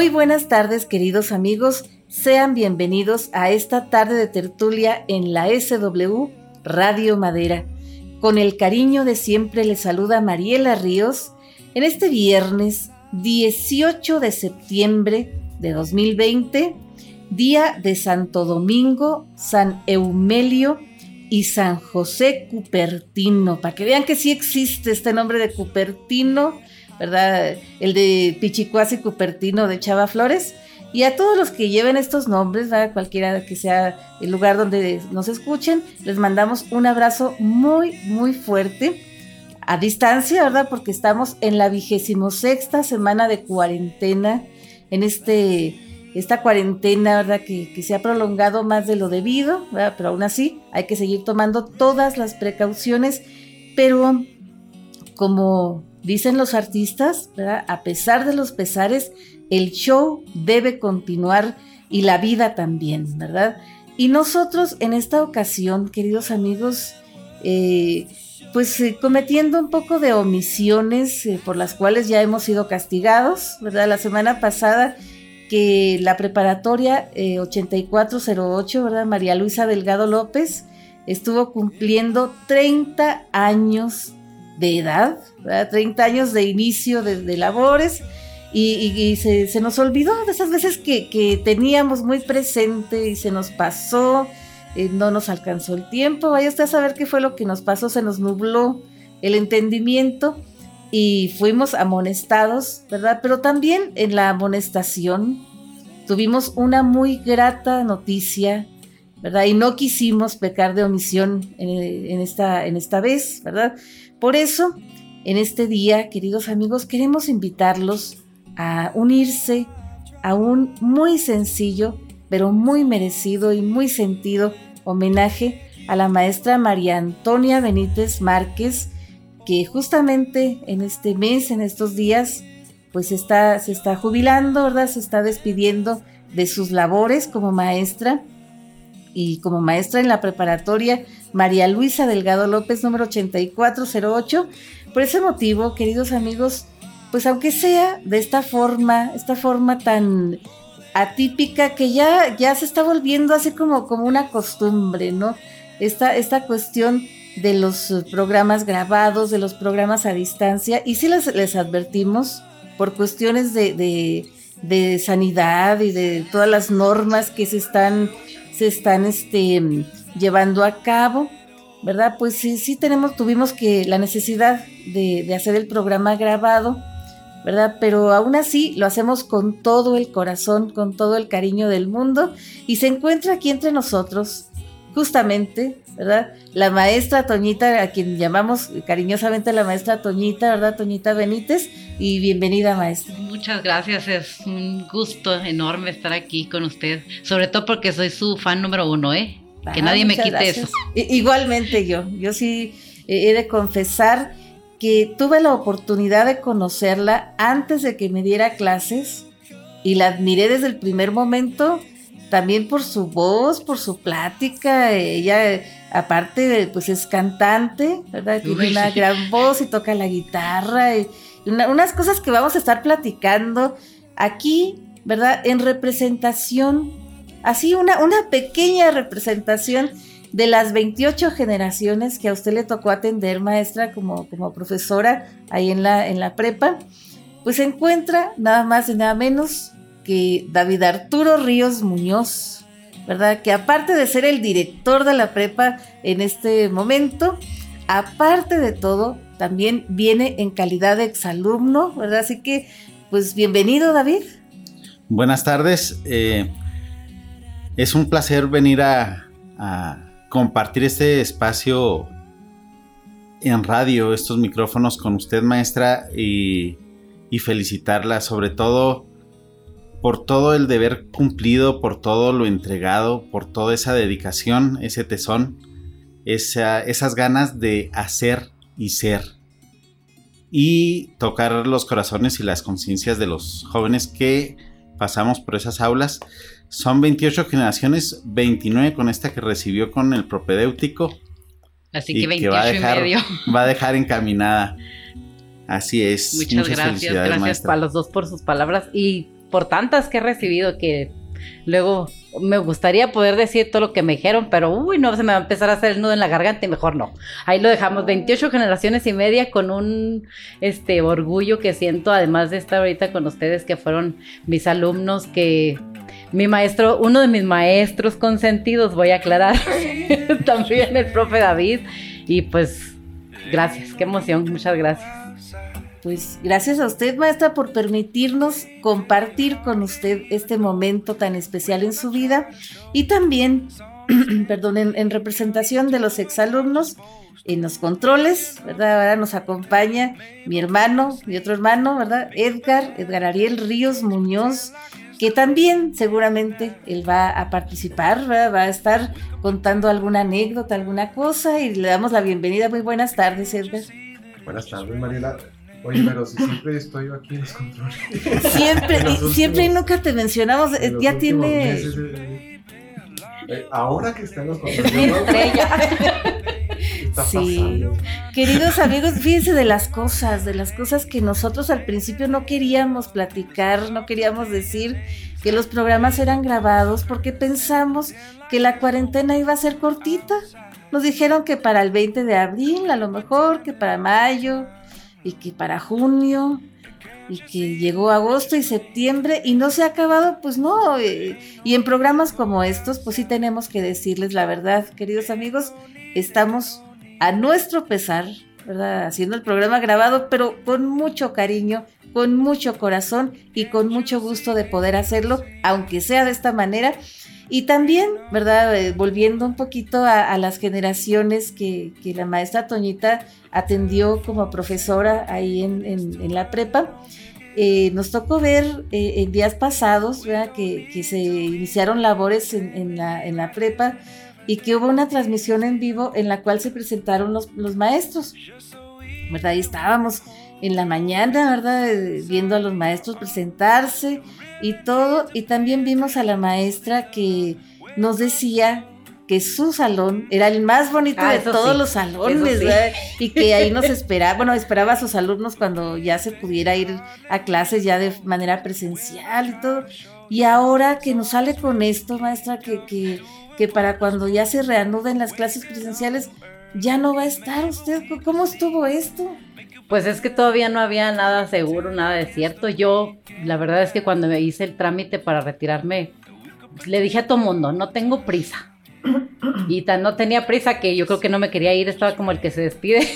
Muy buenas tardes, queridos amigos. Sean bienvenidos a esta tarde de tertulia en la SW Radio Madera. Con el cariño de siempre les saluda Mariela Ríos en este viernes 18 de septiembre de 2020, día de Santo Domingo, San Eumelio y San José Cupertino, para que vean que sí existe este nombre de Cupertino ¿verdad? El de Pichicuasi Cupertino de Chava Flores. Y a todos los que lleven estos nombres, ¿verdad? cualquiera que sea el lugar donde nos escuchen, les mandamos un abrazo muy, muy fuerte a distancia, ¿verdad? Porque estamos en la vigésimo sexta semana de cuarentena, en este, esta cuarentena, ¿verdad? Que, que, se ha prolongado más de lo debido, ¿verdad? Pero aún así hay que seguir tomando todas las precauciones, pero como Dicen los artistas, a pesar de los pesares, el show debe continuar y la vida también, ¿verdad? Y nosotros en esta ocasión, queridos amigos, eh, pues eh, cometiendo un poco de omisiones eh, por las cuales ya hemos sido castigados, ¿verdad? La semana pasada que la preparatoria 8408, ¿verdad? María Luisa Delgado López estuvo cumpliendo 30 años de edad, 30 años de inicio de, labores, y, se, nos olvidó de esas veces que, teníamos muy presente y se nos pasó, eh, no nos alcanzó el tiempo, vaya usted a saber qué fue lo que nos pasó, se nos nubló el entendimiento y fuimos amonestados, ¿verdad? Pero también en la amonestación tuvimos una muy grata noticia, ¿verdad? Y no quisimos pecar de omisión en, esta, en esta vez, ¿verdad? Por eso, en este día, queridos amigos, queremos invitarlos a unirse a un muy sencillo, pero muy merecido y muy sentido homenaje a la maestra María Antonia Benítez Márquez, que justamente en este mes, en estos días, pues está, se está jubilando, ¿verdad? Se está despidiendo de sus labores como maestra y como maestra en la preparatoria María Luisa Delgado López, número 8408. Por ese motivo, queridos amigos, pues aunque sea de esta forma, esta forma tan atípica que ya, ya se está volviendo así como, como una costumbre, ¿no? Esta, esta cuestión de los programas grabados, de los programas a distancia, y sí les, les advertimos por cuestiones de, de, de sanidad y de todas las normas que se están se están este, llevando a cabo, ¿verdad? Pues sí, sí tenemos, tuvimos que la necesidad de, hacer el programa grabado, ¿verdad? Pero aún así lo hacemos con todo el corazón, con todo el cariño del mundo y se encuentra aquí entre nosotros, justamente, ¿verdad? La maestra Toñita, a quien llamamos cariñosamente la maestra Toñita, ¿verdad? Toñita Benítez, y bienvenida maestra. Muchas gracias, es un gusto enorme estar aquí con usted, sobre todo porque soy su fan número uno, ¿eh? Que nadie me quite eso. igualmente yo, yo sí he de confesar que tuve la oportunidad de conocerla antes de que me diera clases y la admiré desde el primer momento también por su voz, por su plática. Ella, aparte, pues es cantante, ¿verdad? Tiene una gran voz y toca la guitarra. Y unas cosas que vamos a estar platicando aquí, ¿verdad? En representación, así una, una pequeña representación de las 28 generaciones que a usted le tocó atender, maestra, como, como profesora ahí en la, en la prepa, pues se encuentra nada más y nada menos que David Arturo Ríos Muñoz, ¿verdad? Que aparte de ser el director de la prepa en este momento, aparte de todo, también viene en calidad de exalumno, ¿verdad? Así que, pues bienvenido, David. Buenas tardes. Eh, es un placer venir a, compartir este espacio en radio, estos micrófonos con usted, maestra, y, felicitarla, sobre todo por todo el deber cumplido, por todo lo entregado, por toda esa dedicación, ese tesón, esas ganas de hacer y ser. Y tocar los corazones y las conciencias de los jóvenes que pasamos por esas aulas. Son 28 generaciones, 29 con esta que recibió con el propedéutico. Así que 28 va a dejar, y medio. Va a dejar encaminada. Así es. Muchas, gracias, gracias para los dos por sus palabras y por tantas que he recibido que luego me gustaría poder decir todo lo que me dijeron, pero uy, no, se me va a empezar a hacer el nudo en la garganta y mejor no. Ahí lo dejamos, 28 generaciones y media con un este orgullo que siento, además de estar ahorita con ustedes que fueron mis alumnos, que mi maestro, uno de mis maestros consentidos, voy a aclarar, también el profe David, y pues gracias, qué emoción, muchas gracias. Pues gracias a usted, maestra, por permitirnos compartir con usted este momento tan especial en su vida y también, perdón, en, representación de los exalumnos en los controles, ¿verdad? Ahora nos acompaña mi hermano, mi otro hermano, ¿verdad? Edgar, Edgar Ariel Ríos Muñoz, que también seguramente él va a participar, ¿verdad? va a estar contando alguna anécdota, alguna cosa y le damos la bienvenida. Muy buenas tardes, Edgar. Buenas tardes, Mariela. Oye, pero si siempre estoy aquí en los controles. Siempre, siempre y nunca te mencionamos, eh, ya tiene... Eh, eh, ahora que está en los controles. Estrella. sí. Queridos amigos, fíjense de las cosas, de las cosas que nosotros al principio no queríamos platicar, no queríamos decir que los programas eran grabados porque pensamos que la cuarentena iba a ser cortita. Nos dijeron que para el 20 de abril, a lo mejor, que para mayo, y que para junio y que llegó agosto y septiembre y no se ha acabado, pues no. Eh, y en programas como estos, pues sí tenemos que decirles la verdad, queridos amigos, estamos a nuestro pesar, ¿verdad? Haciendo el programa grabado, pero con mucho cariño, con mucho corazón y con mucho gusto de poder hacerlo, aunque sea de esta manera. Y también, ¿verdad? Eh, volviendo un poquito a, las generaciones que, la maestra Toñita atendió como profesora ahí en, la prepa, eh, nos tocó ver eh, en días pasados ¿verdad? Que, se iniciaron labores en, en, la, en la prepa y que hubo una transmisión en vivo en la cual se presentaron los, los maestros. ¿Verdad? Ahí estábamos en la mañana, ¿verdad? Viendo a los maestros presentarse y todo. Y también vimos a la maestra que nos decía que su salón era el más bonito ah, de todos los salones, ¿verdad? Y que ahí nos esperaba, bueno, esperaba a sus alumnos cuando ya se pudiera ir a clases ya de manera presencial y todo. Y ahora que nos sale con esto, maestra, que, que, que para cuando ya se reanuden las clases presenciales, ya no va a estar usted. ¿Cómo estuvo esto? Pues es que todavía no había nada seguro, nada de cierto. Yo, la verdad es que cuando me hice el trámite para retirarme, le dije a todo mundo, no tengo prisa. Y tan no tenía prisa que yo creo que no me quería ir, estaba como el que se despide,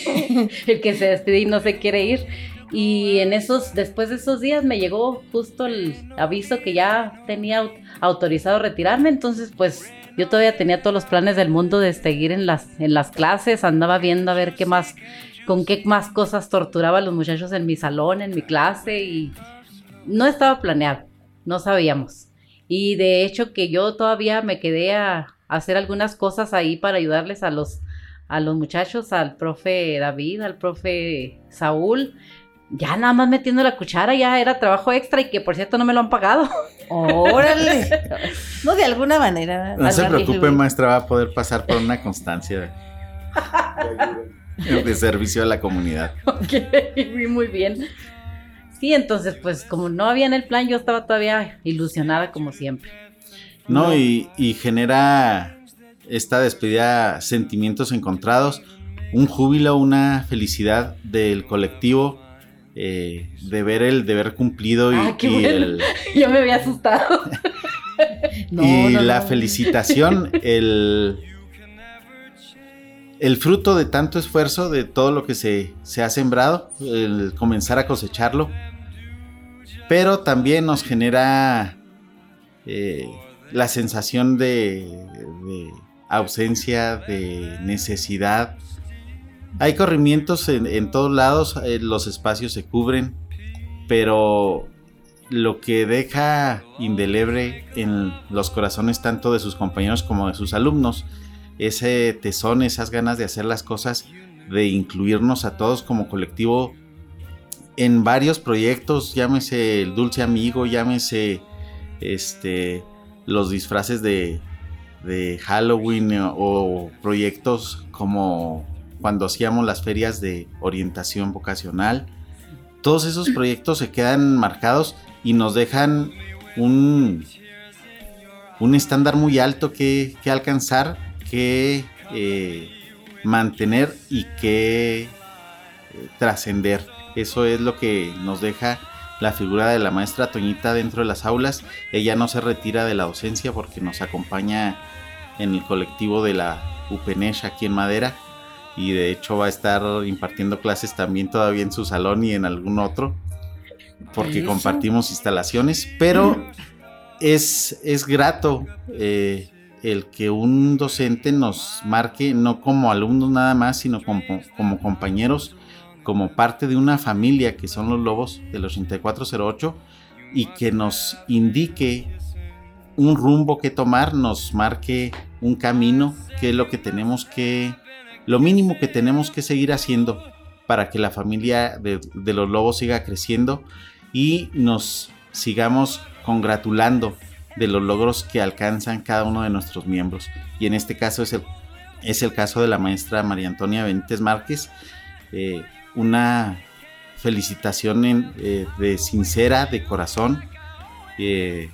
el que se despide y no se quiere ir. Y en esos, después de esos días me llegó justo el aviso que ya tenía autorizado retirarme, entonces pues yo todavía tenía todos los planes del mundo de seguir en las, en las clases, andaba viendo a ver qué más con qué más cosas torturaba a los muchachos en mi salón, en mi clase y no estaba planeado, no sabíamos. Y de hecho que yo todavía me quedé a, hacer algunas cosas ahí para ayudarles a los, a los muchachos, al profe David, al profe Saúl. Ya nada más metiendo la cuchara, ya era trabajo extra y que por cierto no me lo han pagado. Órale. no, de alguna manera. No se preocupe, maestra, va a poder pasar por una constancia. de servicio a la comunidad. Ok, muy bien. Sí, entonces, pues como no había en el plan, yo estaba todavía ilusionada como siempre. No, Y, genera esta despedida sentimientos encontrados, un júbilo, una felicidad del colectivo. Eh, de ver el deber cumplido y, ah, el... Yo me había asustado. y la felicitación, el el fruto de tanto esfuerzo, de todo lo que se, ha sembrado, el comenzar a cosecharlo, pero también nos genera eh, la sensación de, ausencia, de necesidad. Hay corrimientos en, todos lados, eh, los espacios se cubren, pero lo que deja indeleble en los corazones tanto de sus compañeros como de sus alumnos ese tesón, esas ganas de hacer las cosas, de incluirnos a todos como colectivo en varios proyectos, llámese el dulce amigo, llámese este los disfraces de, de Halloween o proyectos como cuando hacíamos las ferias de orientación vocacional. Todos esos proyectos se quedan marcados y nos dejan un, un estándar muy alto que, alcanzar, que eh, mantener y que eh, trascender. Eso es lo que nos deja la figura de la maestra Toñita dentro de las aulas. Ella no se retira de la docencia porque nos acompaña en el colectivo de la UPENESH aquí en Madera y de hecho va a estar impartiendo clases también todavía en su salón y en algún otro porque compartimos instalaciones, pero es, es grato eh, el que un docente nos marque no como alumnos nada más, sino como, como compañeros, como parte de una familia que son los lobos del 8408 y que nos indique un rumbo que tomar, nos marque un camino, que es lo que tenemos que lo mínimo que tenemos que seguir haciendo para que la familia de, los lobos siga creciendo y nos sigamos congratulando de los logros que alcanzan cada uno de nuestros miembros. Y en este caso es el, es el caso de la maestra María Antonia Benítez Márquez. Eh, una felicitación eh, de sincera, de corazón. Eh,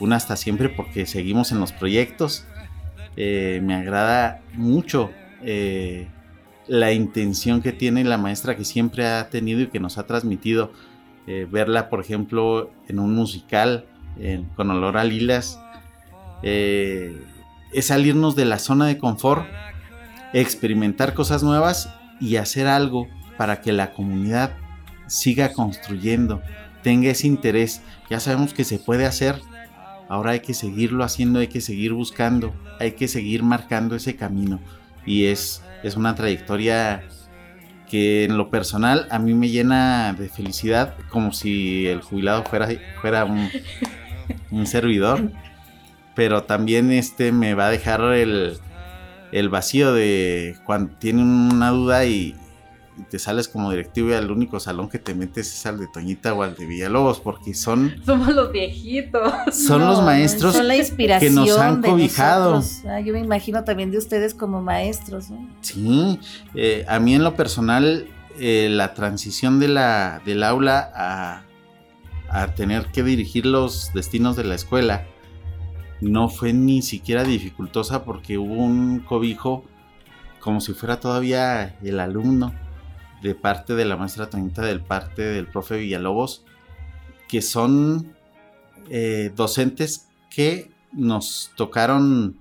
una hasta siempre porque seguimos en los proyectos. me agrada mucho eh, la intención que tiene la maestra que siempre ha tenido y que nos ha transmitido. Eh, verla, por ejemplo, en un musical con olor a lilas, eh, es salirnos de la zona de confort, experimentar cosas nuevas y hacer algo para que la comunidad siga construyendo, tenga ese interés. Ya sabemos que se puede hacer, ahora hay que seguirlo haciendo, hay que seguir buscando, hay que seguir marcando ese camino y es, es una trayectoria que en lo personal a mí me llena de felicidad como si el jubilado fuera, fuera un, un servidor pero también este me va a dejar el, el vacío de cuando tiene una duda y, te sales como directivo y al único salón que te metes es al de Toñita o al de Villalobos, porque son... Somos los viejitos. Son los maestros son la inspiración que nos han cobijado. Ah, yo me imagino también de ustedes como maestros. Sí, eh, a mí en lo personal, eh, la transición de la, del aula a, a tener que dirigir los destinos de la escuela no fue ni siquiera dificultosa porque hubo un cobijo como si fuera todavía el alumno de parte de la maestra Tonita, del parte del profe Villalobos, que son eh, docentes que nos tocaron,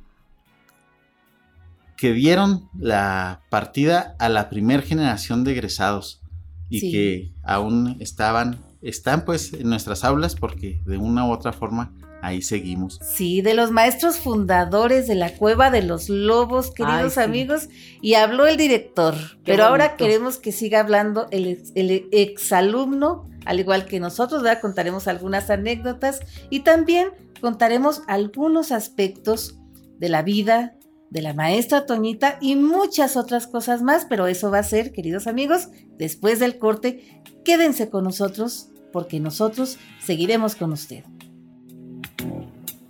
que dieron la partida a la primer generación de egresados y que aún estaban, están pues en nuestras aulas porque de una u otra forma ahí seguimos. Sí, de los maestros fundadores de la Cueva de los Lobos, queridos amigos, y habló el director. pero ahora queremos que siga hablando el, el exalumno, al igual que nosotros, ¿verdad? Contaremos algunas anécdotas y también contaremos algunos aspectos de la vida de la maestra Toñita y muchas otras cosas más, pero eso va a ser, queridos amigos, después del corte. Quédense con nosotros porque nosotros seguiremos con usted.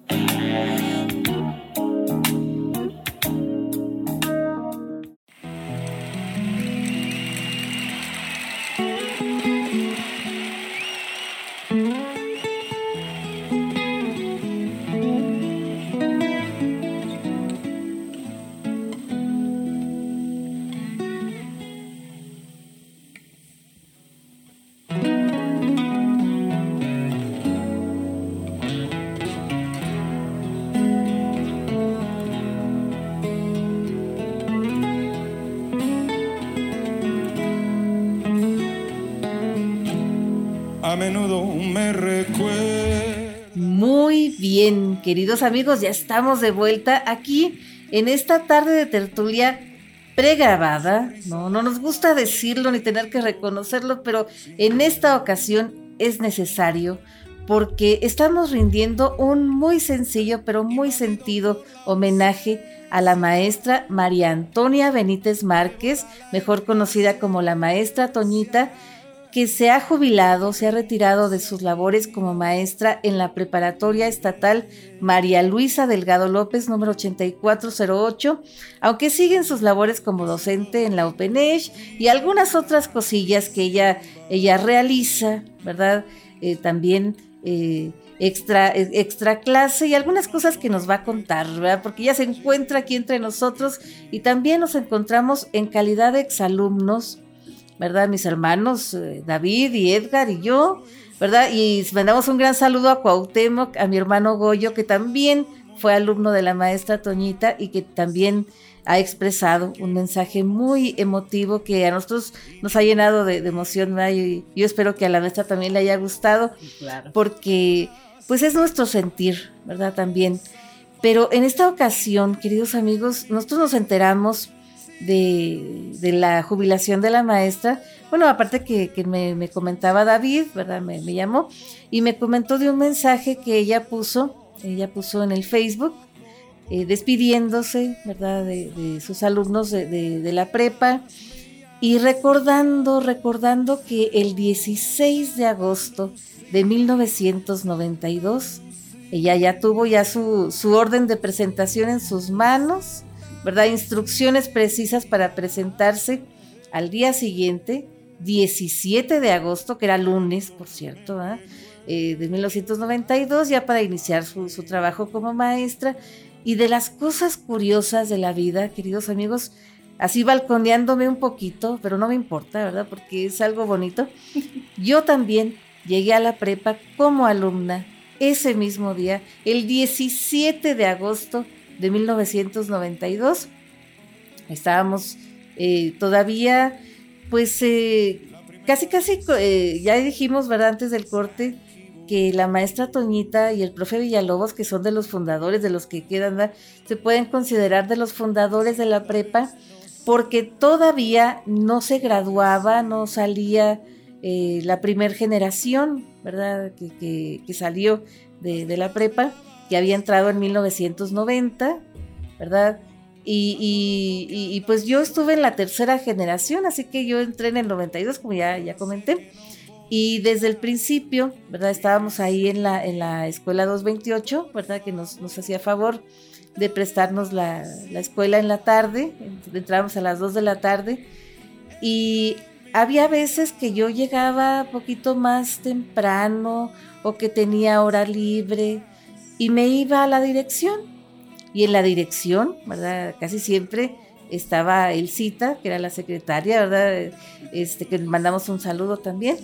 Música queridos amigos, ya estamos de vuelta aquí en esta tarde de tertulia pregrabada. No, no nos gusta decirlo ni tener que reconocerlo, pero en esta ocasión es necesario porque estamos rindiendo un muy sencillo pero muy sentido homenaje a la maestra María Antonia Benítez Márquez, mejor conocida como la maestra Toñita, que se ha jubilado, se ha retirado de sus labores como maestra en la preparatoria estatal María Luisa Delgado López, número 8408, aunque siguen sus labores como docente en la OpenEdge y algunas otras cosillas que ella, ella realiza, ¿verdad? Eh, también eh, extra, extra clase y algunas cosas que nos va a contar, ¿verdad? Porque ya se encuentra aquí entre nosotros y también nos encontramos en calidad de exalumnos, ¿verdad? Mis hermanos eh, David y Edgar y yo, ¿verdad? Y mandamos un gran saludo a Cuauhtémoc, a mi hermano Goyo, que también fue alumno de la maestra Toñita y que también ha expresado un mensaje muy emotivo que a nosotros nos ha llenado de, emoción y yo espero que a la maestra también le haya gustado porque pues es nuestro sentir, ¿verdad? También. Pero en esta ocasión, queridos amigos, nosotros nos enteramos de, la jubilación de la maestra. Bueno, aparte que, me, comentaba David, ¿verdad? Me, llamó y me comentó de un mensaje que ella puso, ella puso en el Facebook, eh, despidiéndose, ¿verdad? De, sus alumnos de, de, la prepa y recordando, recordando que el 16 de agosto de 1992. Ella ya tuvo ya su, orden de presentación en sus manos, ¿verdad? Instrucciones precisas para presentarse al día siguiente, 17 de agosto, que era lunes, por cierto, eh, de 1992, ya para iniciar su, su trabajo como maestra. Y de las cosas curiosas de la vida, queridos amigos, así balconeándome un poquito, pero no me importa, ¿verdad? Porque es algo bonito. Yo también Llegué a la prepa como alumna ese mismo día, el 17 de agosto de 1992. Estábamos eh, todavía, pues eh, casi, casi, eh, ya dijimos, ¿verdad? Antes del corte, que la maestra Toñita y el profe Villalobos, que son de los fundadores, de los que quedan, se pueden considerar de los fundadores de la prepa, porque todavía no se graduaba, no salía eh, la primer generación, ¿verdad? Que, salió de, la prepa, que había entrado en 1990, ¿verdad? Y, pues yo estuve en la tercera generación, así que yo entré en el 92, como ya, ya comenté. Y desde el principio, ¿verdad? Estábamos ahí en la, en la escuela 228, ¿verdad? Que nos, nos hacía favor de prestarnos la, la, escuela en la tarde. Entramos a las 2 de la tarde. Y había veces que yo llegaba poquito más temprano o que tenía hora libre y me iba a la dirección. Y en la dirección, ¿verdad? Casi siempre estaba Elcita, que era la secretaria, ¿verdad? Este, que mandamos un saludo también.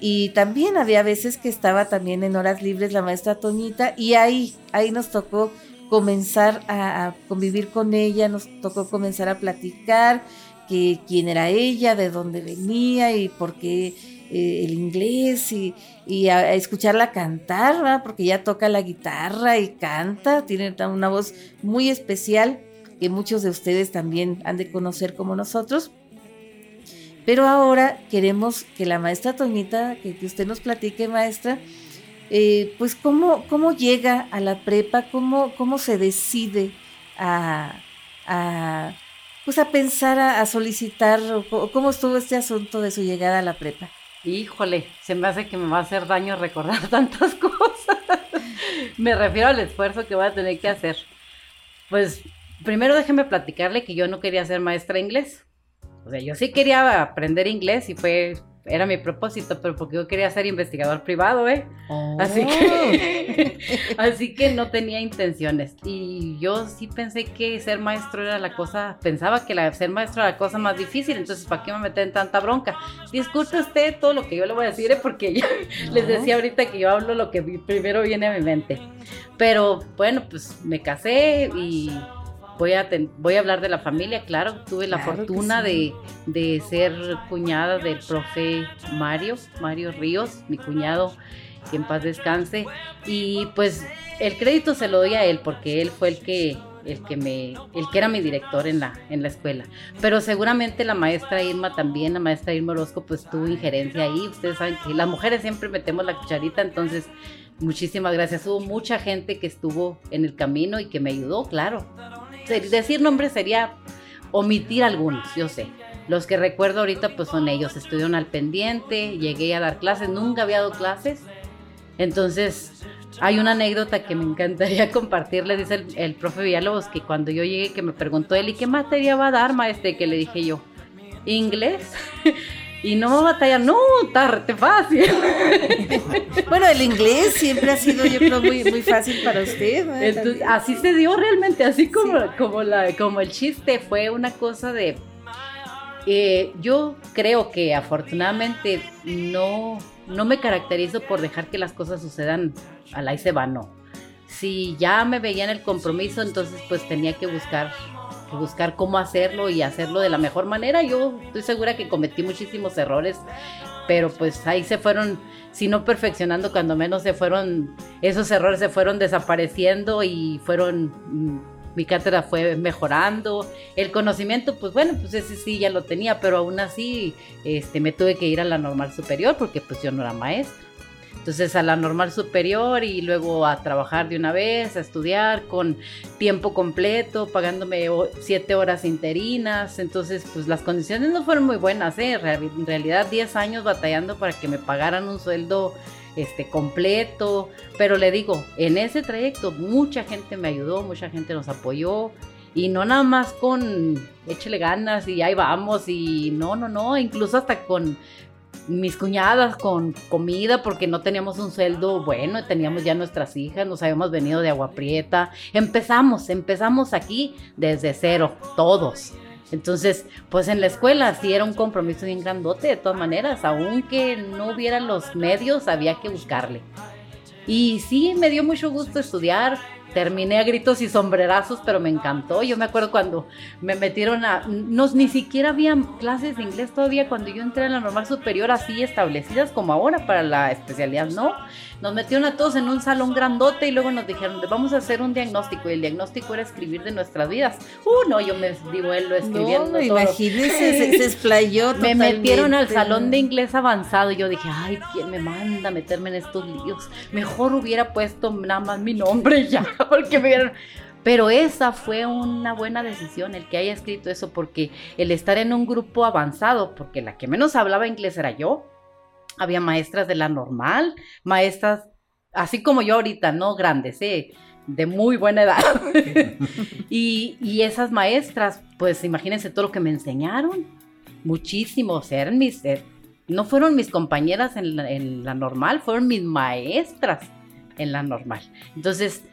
Y también había veces que estaba también en horas libres la maestra Toñita y ahí, ahí nos tocó comenzar a, a convivir con ella, nos tocó comenzar a platicar que quién era ella, de dónde venía y por qué el inglés y, a, escucharla cantar, porque ella toca la guitarra y canta, tiene una voz muy especial que muchos de ustedes también han de conocer como nosotros. Pero ahora queremos que la maestra Toñita, que, usted nos platique, maestra, eh, pues cómo, cómo llega a la prepa, cómo, cómo se decide a, a pues a pensar a, solicitar cómo estuvo este asunto de su llegada a la prepa. Híjole, se me hace que me va a hacer daño recordar tantas cosas. me refiero al esfuerzo que voy a tener que hacer. Pues primero déjeme platicarle que yo no quería ser maestra inglés. O sea, yo sí quería aprender inglés y fue era mi propósito, pero porque yo quería ser investigador privado, ¿eh? Así oh. que así que no tenía intenciones. Y yo sí pensé que ser maestro era la cosa, pensaba que la, ser maestro era la cosa más difícil, entonces ¿para qué me meter en tanta bronca? Disculpe usted todo lo que yo le voy a decir, ¿eh? porque yo les decía ahorita que yo hablo lo que primero viene a mi mente. Pero bueno, pues me casé y Voy a, voy a hablar de la familia, claro. Tuve la fortuna de, ser cuñada del profe Mario, Mario Ríos, mi cuñado, que en paz descanse. Y pues el crédito se lo doy a él porque él fue el que el que me el que era mi director en la en la escuela pero seguramente la maestra Irma también la maestra Irma Orozco pues tuvo injerencia ahí ustedes saben que las mujeres siempre metemos la cucharita entonces muchísimas gracias hubo mucha gente que estuvo en el camino y que me ayudó claro decir nombres sería omitir algunos, yo sé. Los que recuerdo ahorita pues son ellos, estudiaron al pendiente, llegué a dar clases, nunca había dado clases. Entonces, hay una anécdota que me encantaría compartirle, dice el, profe Villalobos, que cuando yo llegué que me preguntó él, ¿y qué materia va a dar, maestre? Que le dije yo, inglés. Y no batallar, no, tarde fácil. bueno, el inglés siempre ha sido, yo creo, muy, muy fácil para usted. Entonces, así se dio realmente, así como, como, la, como el chiste, fue una cosa de... Eh, yo creo que afortunadamente no, no me caracterizo por dejar que las cosas sucedan a la y se va, no. Si ya me veía en el compromiso, entonces pues tenía que buscar buscar cómo hacerlo y hacerlo de la mejor manera. Yo estoy segura que cometí muchísimos errores, pero pues ahí se fueron, si no perfeccionando, cuando menos se fueron, esos errores se fueron desapareciendo y fueron, mm, mi cátedra fue mejorando, el conocimiento, pues bueno, pues ese sí ya lo tenía, pero aún así este, me tuve que ir a la normal superior porque pues yo no era maestra. Entonces a la normal superior y luego a trabajar de una vez, a estudiar con tiempo completo, pagándome siete horas interinas. Entonces pues las condiciones no fueron muy buenas, ¿eh? en realidad 10 años batallando para que me pagaran un sueldo este completo, pero le digo, en ese trayecto mucha gente me ayudó, mucha gente nos apoyó y no nada más con échele ganas y ahí vamos y no, no, no, incluso hasta con mis cuñadas con comida porque no teníamos un sueldo bueno, teníamos ya nuestras hijas, nos habíamos venido de Agua Prieta. Empezamos, empezamos aquí desde cero, todos. Entonces, pues en la escuela sí era un compromiso bien grandote, de todas maneras, aunque no hubieran los medios, había que buscarle. Y sí, me dio mucho gusto estudiar, terminé a gritos y sombrerazos, pero me encantó. Yo me acuerdo cuando me metieron a... No, ni siquiera había clases de inglés todavía cuando yo entré en la normal superior así establecidas como ahora para la especialidad, ¿no? Nos metieron a todos en un salón grandote y luego nos dijeron, vamos a hacer un diagnóstico. Y el diagnóstico era escribir de nuestras vidas. Uh, no, yo me digo, él lo escribiendo. No, imagínese, se, se, explayó Me metieron al salón de inglés avanzado y yo dije, ay, ¿quién me manda a meterme en estos líos? Mejor hubiera puesto nada más mi nombre ya, porque me vieron... Pero esa fue una buena decisión, el que haya escrito eso, porque el estar en un grupo avanzado, porque la que menos hablaba inglés era yo, había maestras de la normal, maestras, así como yo ahorita, no grandes, ¿eh? de muy buena edad. y, esas maestras, pues imagínense todo lo que me enseñaron, muchísimo, eran mis, eh, no fueron mis compañeras en en la normal, fueron mis maestras en la normal. Entonces,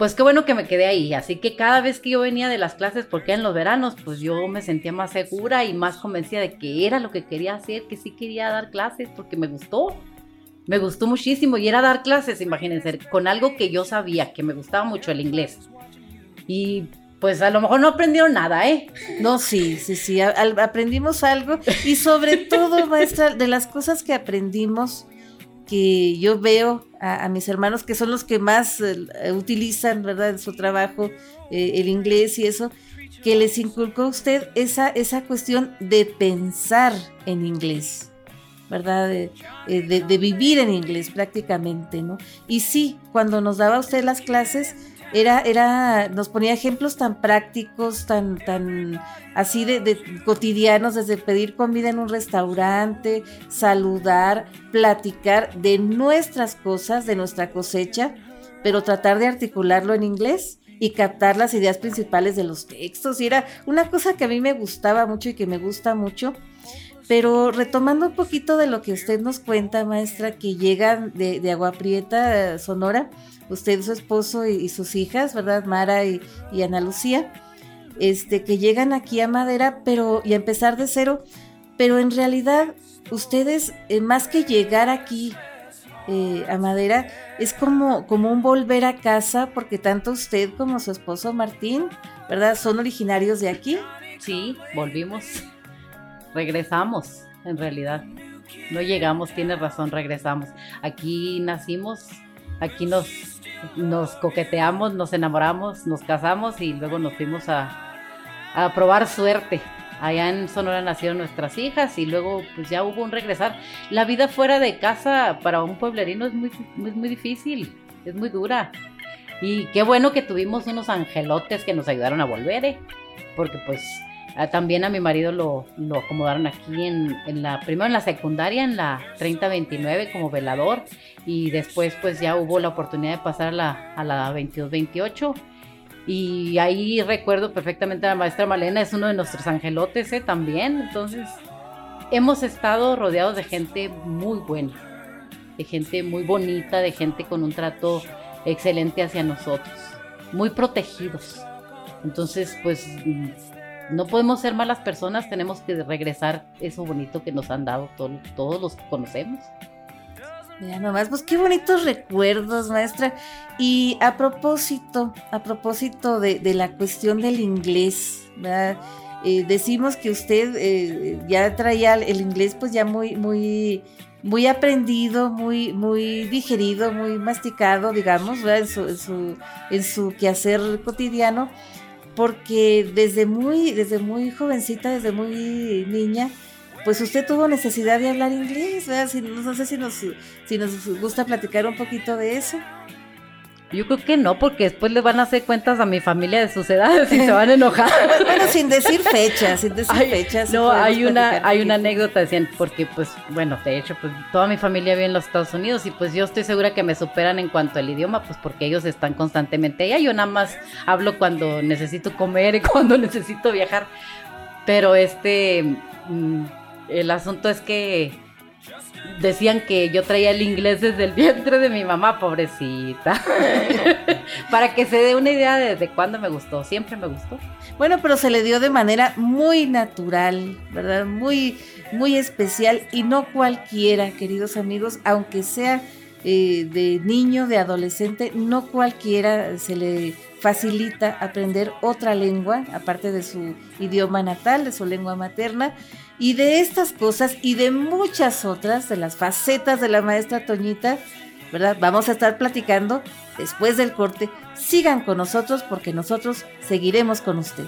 pues qué bueno que me quedé ahí. Así que cada vez que yo venía de las clases, porque en los veranos, pues yo me sentía más segura y más convencida de que era lo que quería hacer, que sí quería dar clases, porque me gustó. Me gustó muchísimo y era dar clases, imagínense, con algo que yo sabía, que me gustaba mucho el inglés. Y pues a lo mejor no aprendieron nada, ¿eh? No, sí, sí, sí, aprendimos algo y sobre todo, maestra, de las cosas que aprendimos, que yo veo a, mis hermanos que son los que más eh, utilizan, ¿verdad?, en su trabajo eh, el inglés y eso, que les inculcó a usted esa, esa cuestión de pensar en inglés, ¿verdad? De, eh, de, vivir en inglés prácticamente, ¿no? Y sí, cuando nos daba usted las clases, era, era, nos ponía ejemplos tan prácticos, tan, tan así de, cotidianos, desde pedir comida en un restaurante, saludar, platicar de nuestras cosas, de nuestra cosecha, pero tratar de articularlo en inglés y captar las ideas principales de los textos. Y era una cosa que a mí me gustaba mucho y que me gusta mucho. Pero retomando un poquito de lo que usted nos cuenta, maestra, que llegan de, de Agua Prieta, Sonora, usted, su esposo y, sus hijas, ¿verdad? Mara y, Ana Lucía, este, que llegan aquí a Madera, pero, y a empezar de cero, pero en realidad ustedes, eh, más que llegar aquí eh, a Madera, es como, como un volver a casa, porque tanto usted como su esposo Martín, ¿verdad? Son originarios de aquí. Sí, volvimos, regresamos, en realidad. No llegamos, tiene razón, regresamos. Aquí nacimos, aquí nos nos coqueteamos, nos enamoramos, nos casamos y luego nos fuimos a, probar suerte. Allá en Sonora nacieron nuestras hijas y luego pues ya hubo un regresar. La vida fuera de casa para un pueblerino es muy, muy, muy difícil, es muy dura. Y qué bueno que tuvimos unos angelotes que nos ayudaron a volver, ¿eh? porque pues también a mi marido lo, acomodaron aquí en, la, primero en la secundaria, en la 3029 como velador y después pues ya hubo la oportunidad de pasar a la, a la 2228 y ahí recuerdo perfectamente a la maestra Malena, es uno de nuestros angelotes ¿eh? también, entonces hemos estado rodeados de gente muy buena, de gente muy bonita, de gente con un trato excelente hacia nosotros, muy protegidos. Entonces, pues no podemos ser malas personas, tenemos que regresar eso bonito que nos han dado todos los que conocemos. Mira nomás, pues qué bonitos recuerdos, maestra. Y a propósito, a propósito de, la cuestión del inglés, eh, decimos que usted eh, ya traía el inglés pues ya muy, muy, muy aprendido, muy, muy digerido, muy masticado, digamos, en, su, en su quehacer cotidiano, porque desde muy, desde muy jovencita, desde muy niña, pues usted tuvo necesidad de hablar inglés, no sé si nos, si nos gusta platicar un poquito de eso. Yo creo que no, porque después le van a hacer cuentas a mi familia de sus edades y se van a enojar. bueno, sin decir fechas, sin decir fechas. No, hay una, hay una anécdota, decían, porque pues, bueno, de hecho, pues toda mi familia vive en los Estados Unidos y pues yo estoy segura que me superan en cuanto al idioma, pues porque ellos están constantemente allá. Yo nada más hablo cuando necesito comer y cuando necesito viajar. Pero este... Mm, el asunto es que decían que yo traía el inglés desde el vientre de mi mamá, pobrecita. Para que se dé una idea de, de cuándo me gustó. Siempre me gustó. Bueno, pero se le dio de manera muy natural, ¿verdad? Muy, muy especial y no cualquiera, queridos amigos, aunque sea eh, de niño, de adolescente, no cualquiera se le facilita aprender otra lengua, aparte de su idioma natal, de su lengua materna. Y de estas cosas y de muchas otras, de las facetas de la maestra Toñita, ¿verdad? Vamos a estar platicando después del corte. Sigan con nosotros porque nosotros seguiremos con usted.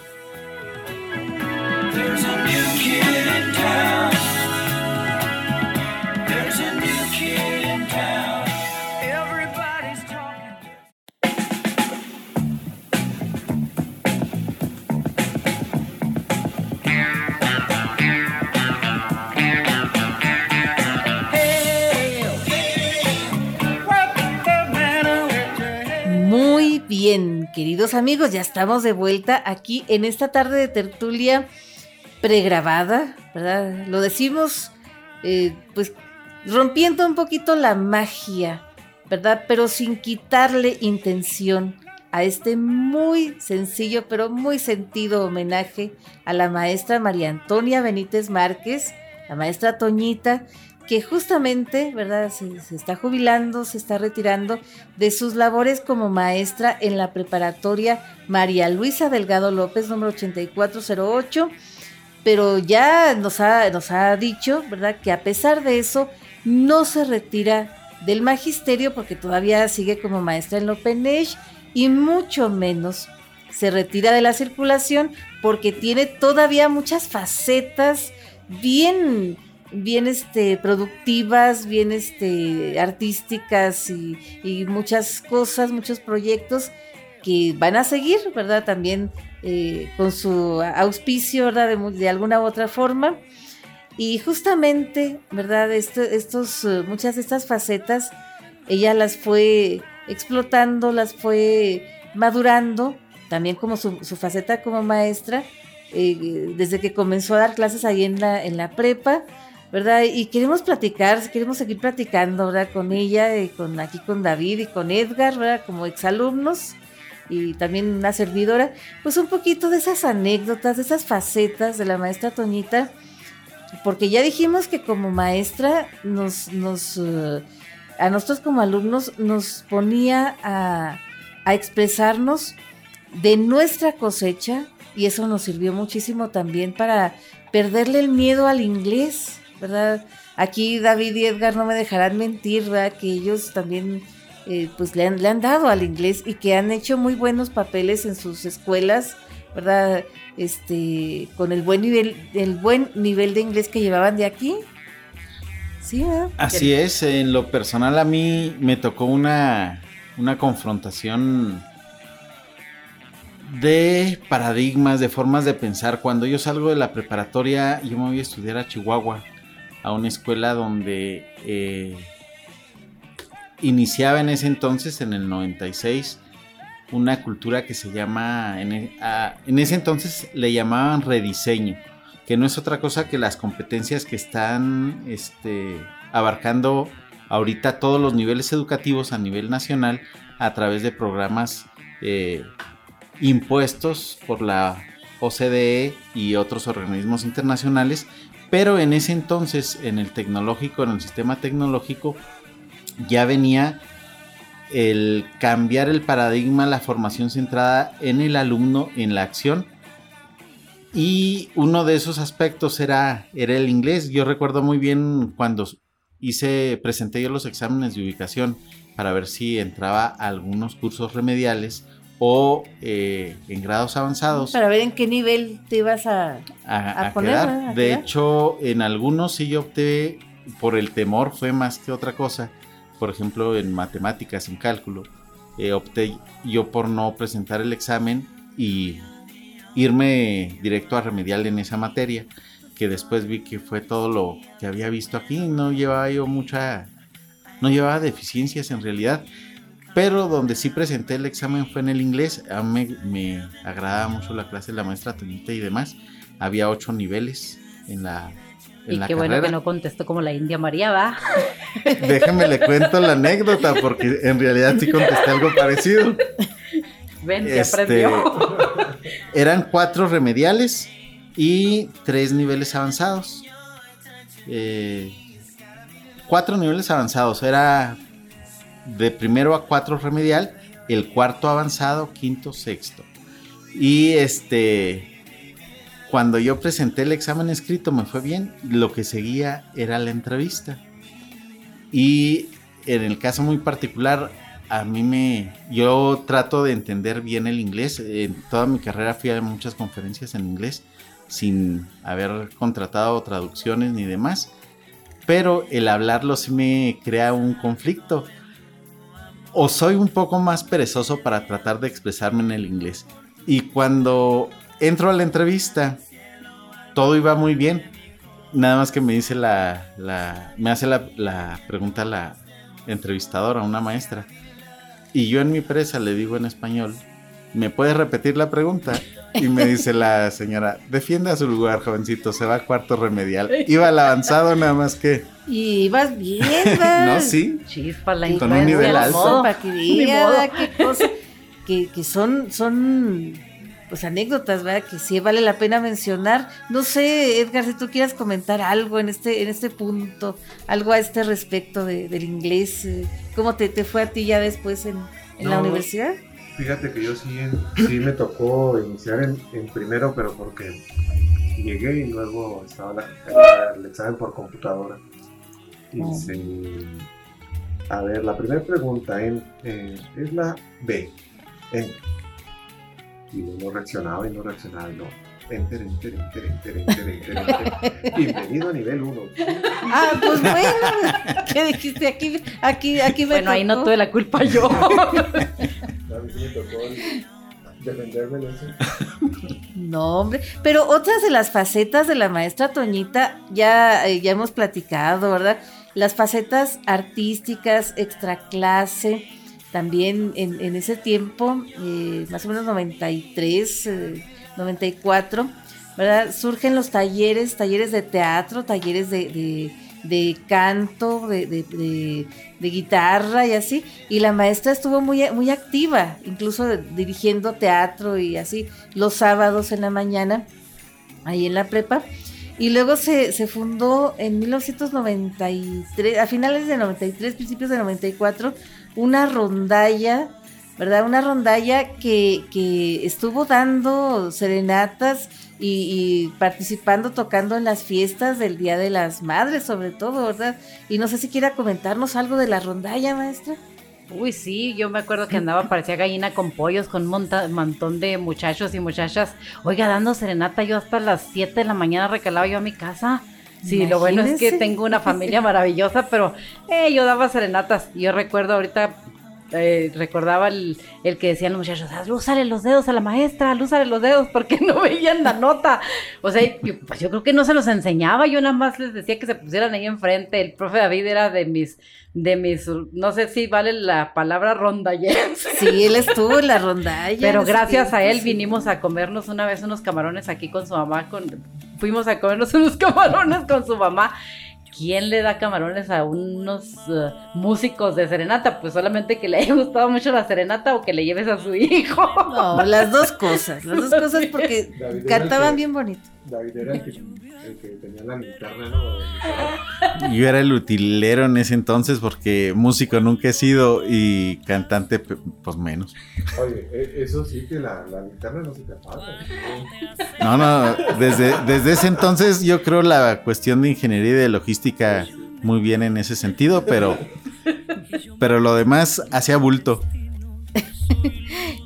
Bien, queridos amigos, ya estamos de vuelta aquí en esta tarde de tertulia pregrabada, ¿verdad? Lo decimos, eh, pues rompiendo un poquito la magia, ¿verdad? Pero sin quitarle intención a este muy sencillo, pero muy sentido homenaje a la maestra María Antonia Benítez Márquez, la maestra Toñita, que justamente, ¿verdad? Se, está jubilando, se está retirando de sus labores como maestra en la preparatoria María Luisa Delgado López, número 8408, pero ya nos ha, nos ha dicho, ¿verdad? Que a pesar de eso, no se retira del magisterio porque todavía sigue como maestra en Lopenesh y mucho menos se retira de la circulación porque tiene todavía muchas facetas bien bien este, productivas, bien este, artísticas y, muchas cosas, muchos proyectos que van a seguir, ¿verdad? También eh, con su auspicio, ¿verdad? De, alguna u otra forma. Y justamente, ¿verdad? estos, eh, muchas de estas facetas, ella las fue explotando, las fue madurando, también como su, faceta como maestra, eh, desde que comenzó a dar clases ahí en la, en la prepa, ¿verdad? Y queremos platicar, queremos seguir platicando, ¿verdad? Con ella, y con aquí con David y con Edgar, ¿verdad? Como exalumnos y también una servidora, pues un poquito de esas anécdotas, de esas facetas de la maestra Toñita, porque ya dijimos que como maestra nos, nos eh, a nosotros como alumnos nos ponía a, a expresarnos de nuestra cosecha y eso nos sirvió muchísimo también para perderle el miedo al inglés, ¿verdad? Aquí David y Edgar no me dejarán mentir, ¿verdad? Que ellos también eh, pues le han, le han dado al inglés y que han hecho muy buenos papeles en sus escuelas, ¿verdad? Este, con el buen nivel, el buen nivel de inglés que llevaban de aquí. Sí. Así es, en lo personal a mí me tocó una, una confrontación de paradigmas, de formas de pensar. Cuando yo salgo de la preparatoria, yo me voy a estudiar a Chihuahua a una escuela donde eh, iniciaba en ese entonces, en el 96, una cultura que se llama, en, e, en ese entonces le llamaban rediseño, que no es otra cosa que las competencias que están este, abarcando ahorita todos los niveles educativos a nivel nacional a través de programas eh, impuestos por la OCDE y otros organismos internacionales, pero en ese entonces en el tecnológico, en el sistema tecnológico, ya venía el cambiar el paradigma, la formación centrada en el alumno, en la acción. Y uno de esos aspectos era, era el inglés. Yo recuerdo muy bien cuando hice, presenté yo los exámenes de ubicación para ver si entraba a algunos cursos remediales o eh, en grados avanzados. Para ver en qué nivel te ibas a, poner. de hecho, en algunos sí yo opté por el temor, fue más que otra cosa. Por ejemplo, en matemáticas, en cálculo, eh, opté yo por no presentar el examen y irme directo a remedial en esa materia, que después vi que fue todo lo que había visto aquí, no llevaba yo mucha, no llevaba deficiencias en realidad pero donde sí presenté el examen fue en el inglés. A mí me, agradaba mucho la clase de la maestra Tonita y demás. Había ocho niveles en la en y qué bueno que no contestó como la India María, va. Déjame le cuento la anécdota, porque en realidad sí contesté algo parecido. Ven, se este, aprendió. Eran cuatro remediales y tres niveles avanzados. Eh, cuatro niveles avanzados. Era de primero a cuatro remedial, el cuarto avanzado, quinto, sexto. Y este, cuando yo presenté el examen escrito me fue bien, lo que seguía era la entrevista. Y en el caso muy particular, a mí me, yo trato de entender bien el inglés. En toda mi carrera fui a muchas conferencias en inglés sin haber contratado traducciones ni demás. Pero el hablarlo sí me crea un conflicto o soy un poco más perezoso para tratar de expresarme en el inglés. Y cuando entro a la entrevista, todo iba muy bien. Nada más que me dice la, me hace la, la pregunta la entrevistadora, una maestra. Y yo en mi presa le digo en español, ¿me puedes repetir la pregunta? Y me dice la señora, defienda su lugar, jovencito, se va a cuarto remedial. Iba al avanzado nada más que... Y ibas bien, ¿verdad? no, sí. Chispa, la Con un nivel alto. Para que diga qué cosa, que, que son, son pues anécdotas, ¿verdad? Que sí vale la pena mencionar. No sé, Edgar, si tú quieras comentar algo en este, en este punto, algo a este respecto de, del inglés, eh, ¿cómo te, te, fue a ti ya después en, en la universidad? Fíjate que yo sí, sí me tocó iniciar en, primero, pero porque llegué y luego estaba el examen por computadora. Hice, a ver, la primera pregunta en, es la B. En, y no reaccionaba y no reaccionaba y no. Enter, enter, enter, enter, enter, enter, enter. Bienvenido a nivel 1. Ah, pues bueno. ¿Qué dijiste? Aquí, aquí, aquí me Bueno, ahí no tuve la culpa yo. No, hombre. Pero otras de las facetas de la maestra Toñita ya, eh, ya hemos platicado, ¿verdad? Las facetas artísticas, extra clase, también en, ese tiempo, eh, más o menos 93, 94, eh, ¿verdad? Surgen los talleres, talleres de teatro, talleres de de canto, de, de, de, guitarra y así. Y la maestra estuvo muy, muy activa, incluso dirigiendo teatro y así los sábados en la mañana, ahí en la prepa. Y luego se, se fundó en 1993, a finales de 93, principios de 94, una rondalla, ¿verdad? Una rondalla que, que estuvo dando serenatas y, participando, tocando en las fiestas del Día de las Madres, sobre todo, ¿verdad? Y no sé si quiera comentarnos algo de la rondalla, maestra. Uy, sí, yo me acuerdo que andaba, parecía gallina con pollos, con un montón de muchachos y muchachas. Oiga, dando serenata, yo hasta las 7 de la mañana recalaba yo a mi casa. Sí, lo bueno es que tengo una familia maravillosa, pero eh, yo daba serenatas. Yo recuerdo ahorita, eh, recordaba el, que decían los muchachos, ah, lúzale los dedos a la maestra, lúzale los dedos porque no veían la nota. O sea, yo, pues yo creo que no se los enseñaba, yo nada más les decía que se pusieran ahí enfrente. El profe David era de mis, de mis, no sé si vale la palabra rondalleros. Sí, él estuvo en la rondalla. Pero gracias a él vinimos a comernos una vez unos camarones aquí con su mamá, con fuimos a comernos unos camarones con su mamá. ¿Quién le da camarones a unos uh, músicos de serenata? Pues solamente que le haya gustado mucho la serenata o que le lleves a su hijo. No, las dos cosas, las dos cosas porque David cantaban bien bonito. David era el que, el que tenía la linterna, ¿no? Yo era el utilero en ese entonces porque músico nunca he sido y cantante pues menos. Oye, e- eso sí que la, la linterna no se te apaga. No, ¿no? no, desde, desde ese entonces yo creo la cuestión de ingeniería y de logística muy bien en ese sentido, pero, pero lo demás hacía bulto.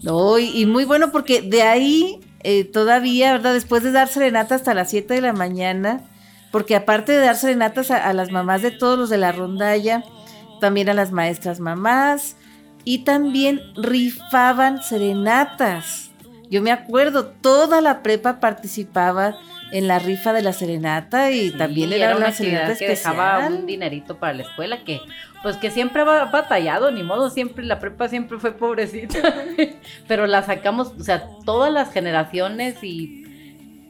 No, y, y muy bueno porque de ahí eh, todavía, ¿verdad? Después de dar serenata hasta las 7 de la mañana, porque aparte de dar serenatas a, a las mamás de todos los de la rondalla, también a las maestras mamás, y también rifaban serenatas. Yo me acuerdo, toda la prepa participaba en la rifa de la serenata y Sí, también era era una una serenata que dejaba un dinerito para la escuela que pues que siempre ha batallado, ni modo, siempre la prepa siempre fue pobrecita, pero la sacamos, o sea, todas las generaciones y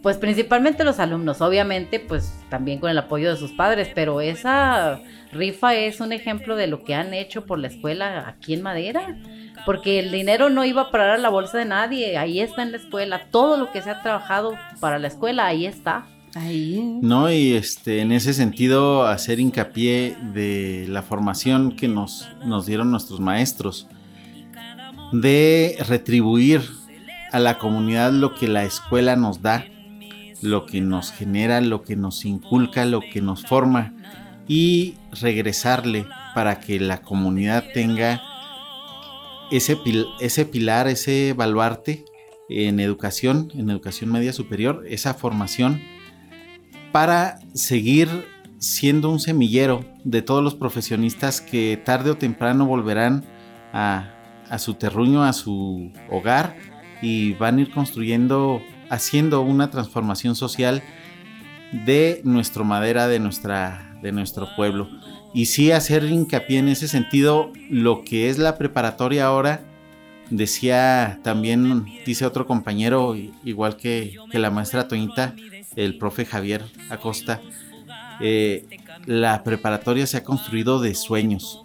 pues principalmente los alumnos, obviamente pues también con el apoyo de sus padres, pero esa rifa es un ejemplo de lo que han hecho por la escuela aquí en Madera, porque el dinero no iba a parar a la bolsa de nadie, ahí está en la escuela, todo lo que se ha trabajado para la escuela, ahí está. No, y este, en ese sentido, hacer hincapié de la formación que nos, nos dieron nuestros maestros, de retribuir a la comunidad lo que la escuela nos da, lo que nos genera, lo que nos inculca, lo que nos forma, y regresarle para que la comunidad tenga ese, pil- ese pilar, ese baluarte en educación, en educación media superior, esa formación para seguir siendo un semillero de todos los profesionistas que tarde o temprano volverán a, su terruño, a su hogar y van a ir construyendo, haciendo una transformación social de nuestra madera, de, nuestra, de nuestro pueblo. Y sí hacer hincapié en ese sentido, lo que es la preparatoria ahora, decía también, dice otro compañero, igual que, la maestra Toñita, el profe Javier Acosta, eh, la preparatoria se ha construido de sueños,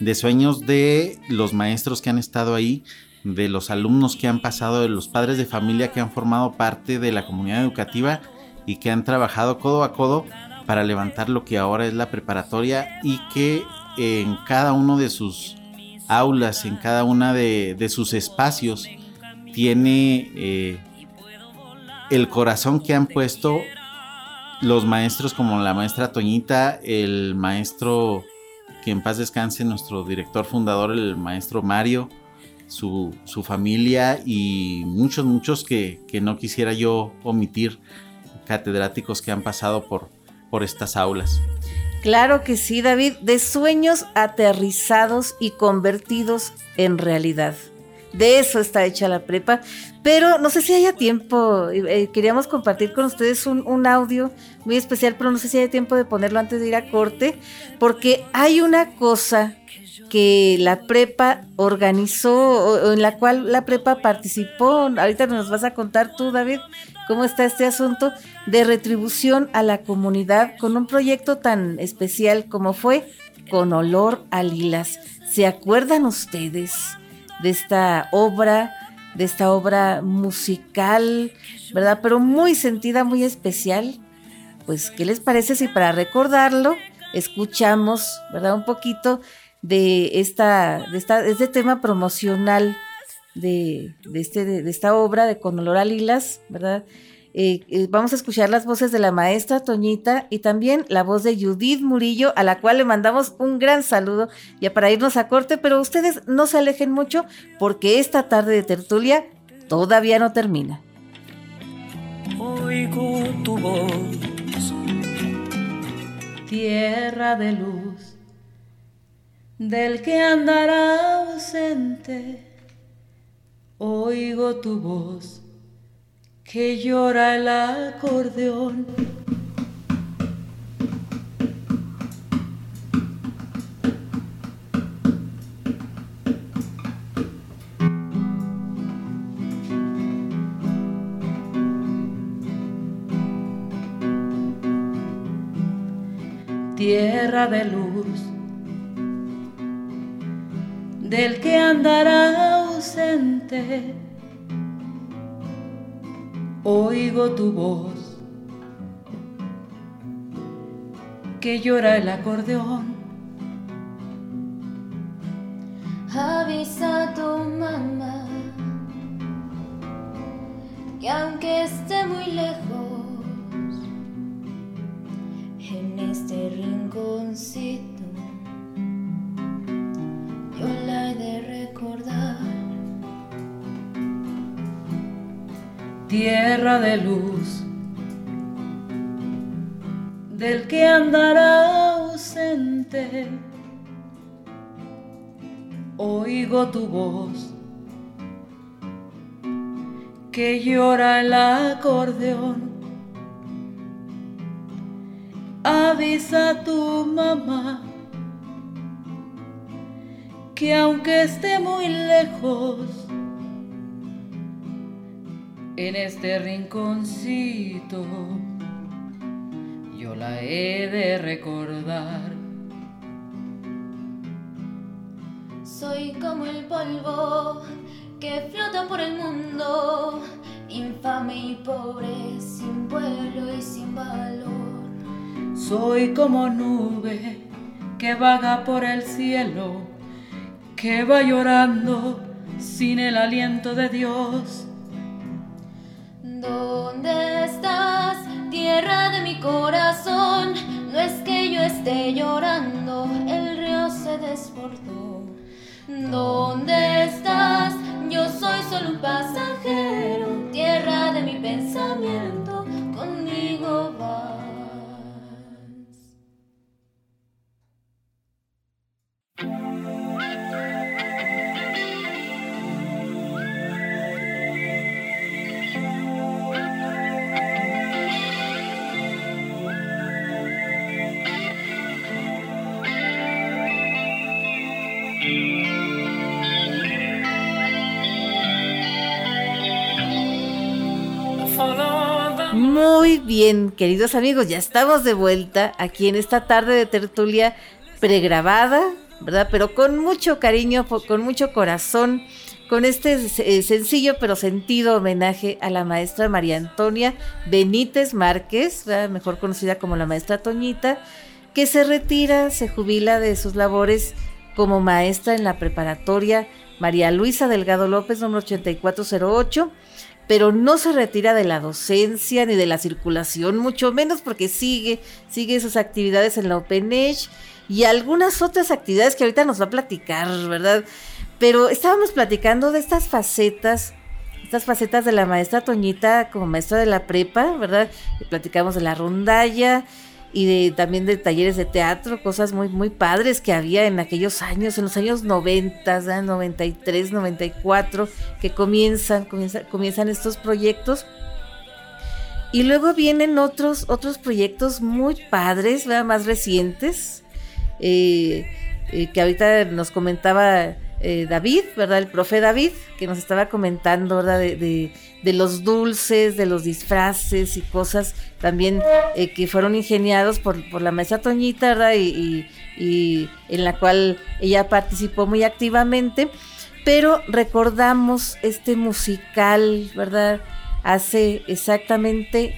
de sueños de los maestros que han estado ahí, de los alumnos que han pasado, de los padres de familia que han formado parte de la comunidad educativa y que han trabajado codo a codo para levantar lo que ahora es la preparatoria y que en cada uno de sus aulas, en cada una de, sus espacios, tiene eh, el corazón que han puesto los maestros como la maestra Toñita, el maestro que en paz descanse, nuestro director fundador, el maestro Mario, su, su familia y muchos, muchos que, que, no quisiera yo omitir, catedráticos que han pasado por, por estas aulas. Claro que sí, David, de sueños aterrizados y convertidos en realidad. De eso está hecha la prepa. Pero no sé si haya tiempo. Eh, queríamos compartir con ustedes un, un, audio muy especial, pero no sé si haya tiempo de ponerlo antes de ir a corte, porque hay una cosa que la prepa organizó, o, o en la cual la prepa participó. Ahorita nos vas a contar tú, David, cómo está este asunto de retribución a la comunidad con un proyecto tan especial como fue Con olor a lilas. ¿Se acuerdan ustedes de esta obra? de esta obra musical, ¿verdad? Pero muy sentida, muy especial. Pues, ¿qué les parece si para recordarlo escuchamos, ¿verdad? Un poquito de esta, de esta, de este tema promocional de, de, este, de, de esta obra de Con olor a lilas, ¿verdad? Eh, eh, vamos a escuchar las voces de la maestra Toñita y también la voz de Judith Murillo, a la cual le mandamos un gran saludo ya para irnos a corte, pero ustedes no se alejen mucho porque esta tarde de tertulia todavía no termina. Oigo tu voz, tierra de luz, del que andará ausente, oigo tu voz que llora el acordeón. Tierra de luz, del que andará Oigo tu voz, que llora el acordeón. Avisa a tu mamá que aunque esté muy lejos, en este rinconcito, Tierra de luz, del que andará ausente. Oigo tu voz que llora el acordeón. Avisa a tu mamá que aunque esté muy lejos, en este rinconcito yo la he de recordar. Soy como el polvo que flota por el mundo, infame y pobre, sin vuelo y sin valor. Soy como nube que vaga por el cielo, que va llorando sin el aliento de Dios. Mi corazón? No es que yo esté llorando, el río se desbordó. ¿Dónde estás? Yo soy solo un pasajero, tierra de mi pensamiento, Muy bien, queridos amigos, ya estamos de vuelta aquí en esta tarde de tertulia pregrabada, ¿verdad? Pero con mucho cariño, con mucho corazón, con este eh, sencillo pero sentido homenaje a la maestra María Antonia Benítez Márquez, mejor conocida como la maestra Toñita, que se retira, se jubila de sus labores como maestra en la preparatoria María Luisa Delgado López, número 8408 pero no se retira de la docencia ni de la circulación, mucho menos porque sigue, sigue sus actividades en la Open Age y algunas otras actividades que ahorita nos va a platicar, ¿verdad? Pero estábamos platicando de estas facetas, estas facetas de la maestra Toñita como maestra de la prepa, ¿verdad? Platicamos de la rondalla y de, también de talleres de teatro, cosas muy, muy padres que había en aquellos años, en los años 90, ¿verdad? 93, 94, que comienzan, comienzan, comienzan estos proyectos. Y luego vienen otros, otros proyectos muy padres, ¿verdad? más recientes, eh, eh, que ahorita nos comentaba eh, David, ¿verdad? El profe David, que nos estaba comentando, ¿verdad? De, los dulces, de los disfraces y cosas también eh, que fueron ingeniados por, la maestra Toñita, ¿verdad? Y, y, y en la cual ella participó muy activamente. Pero recordamos este musical, ¿verdad? Hace exactamente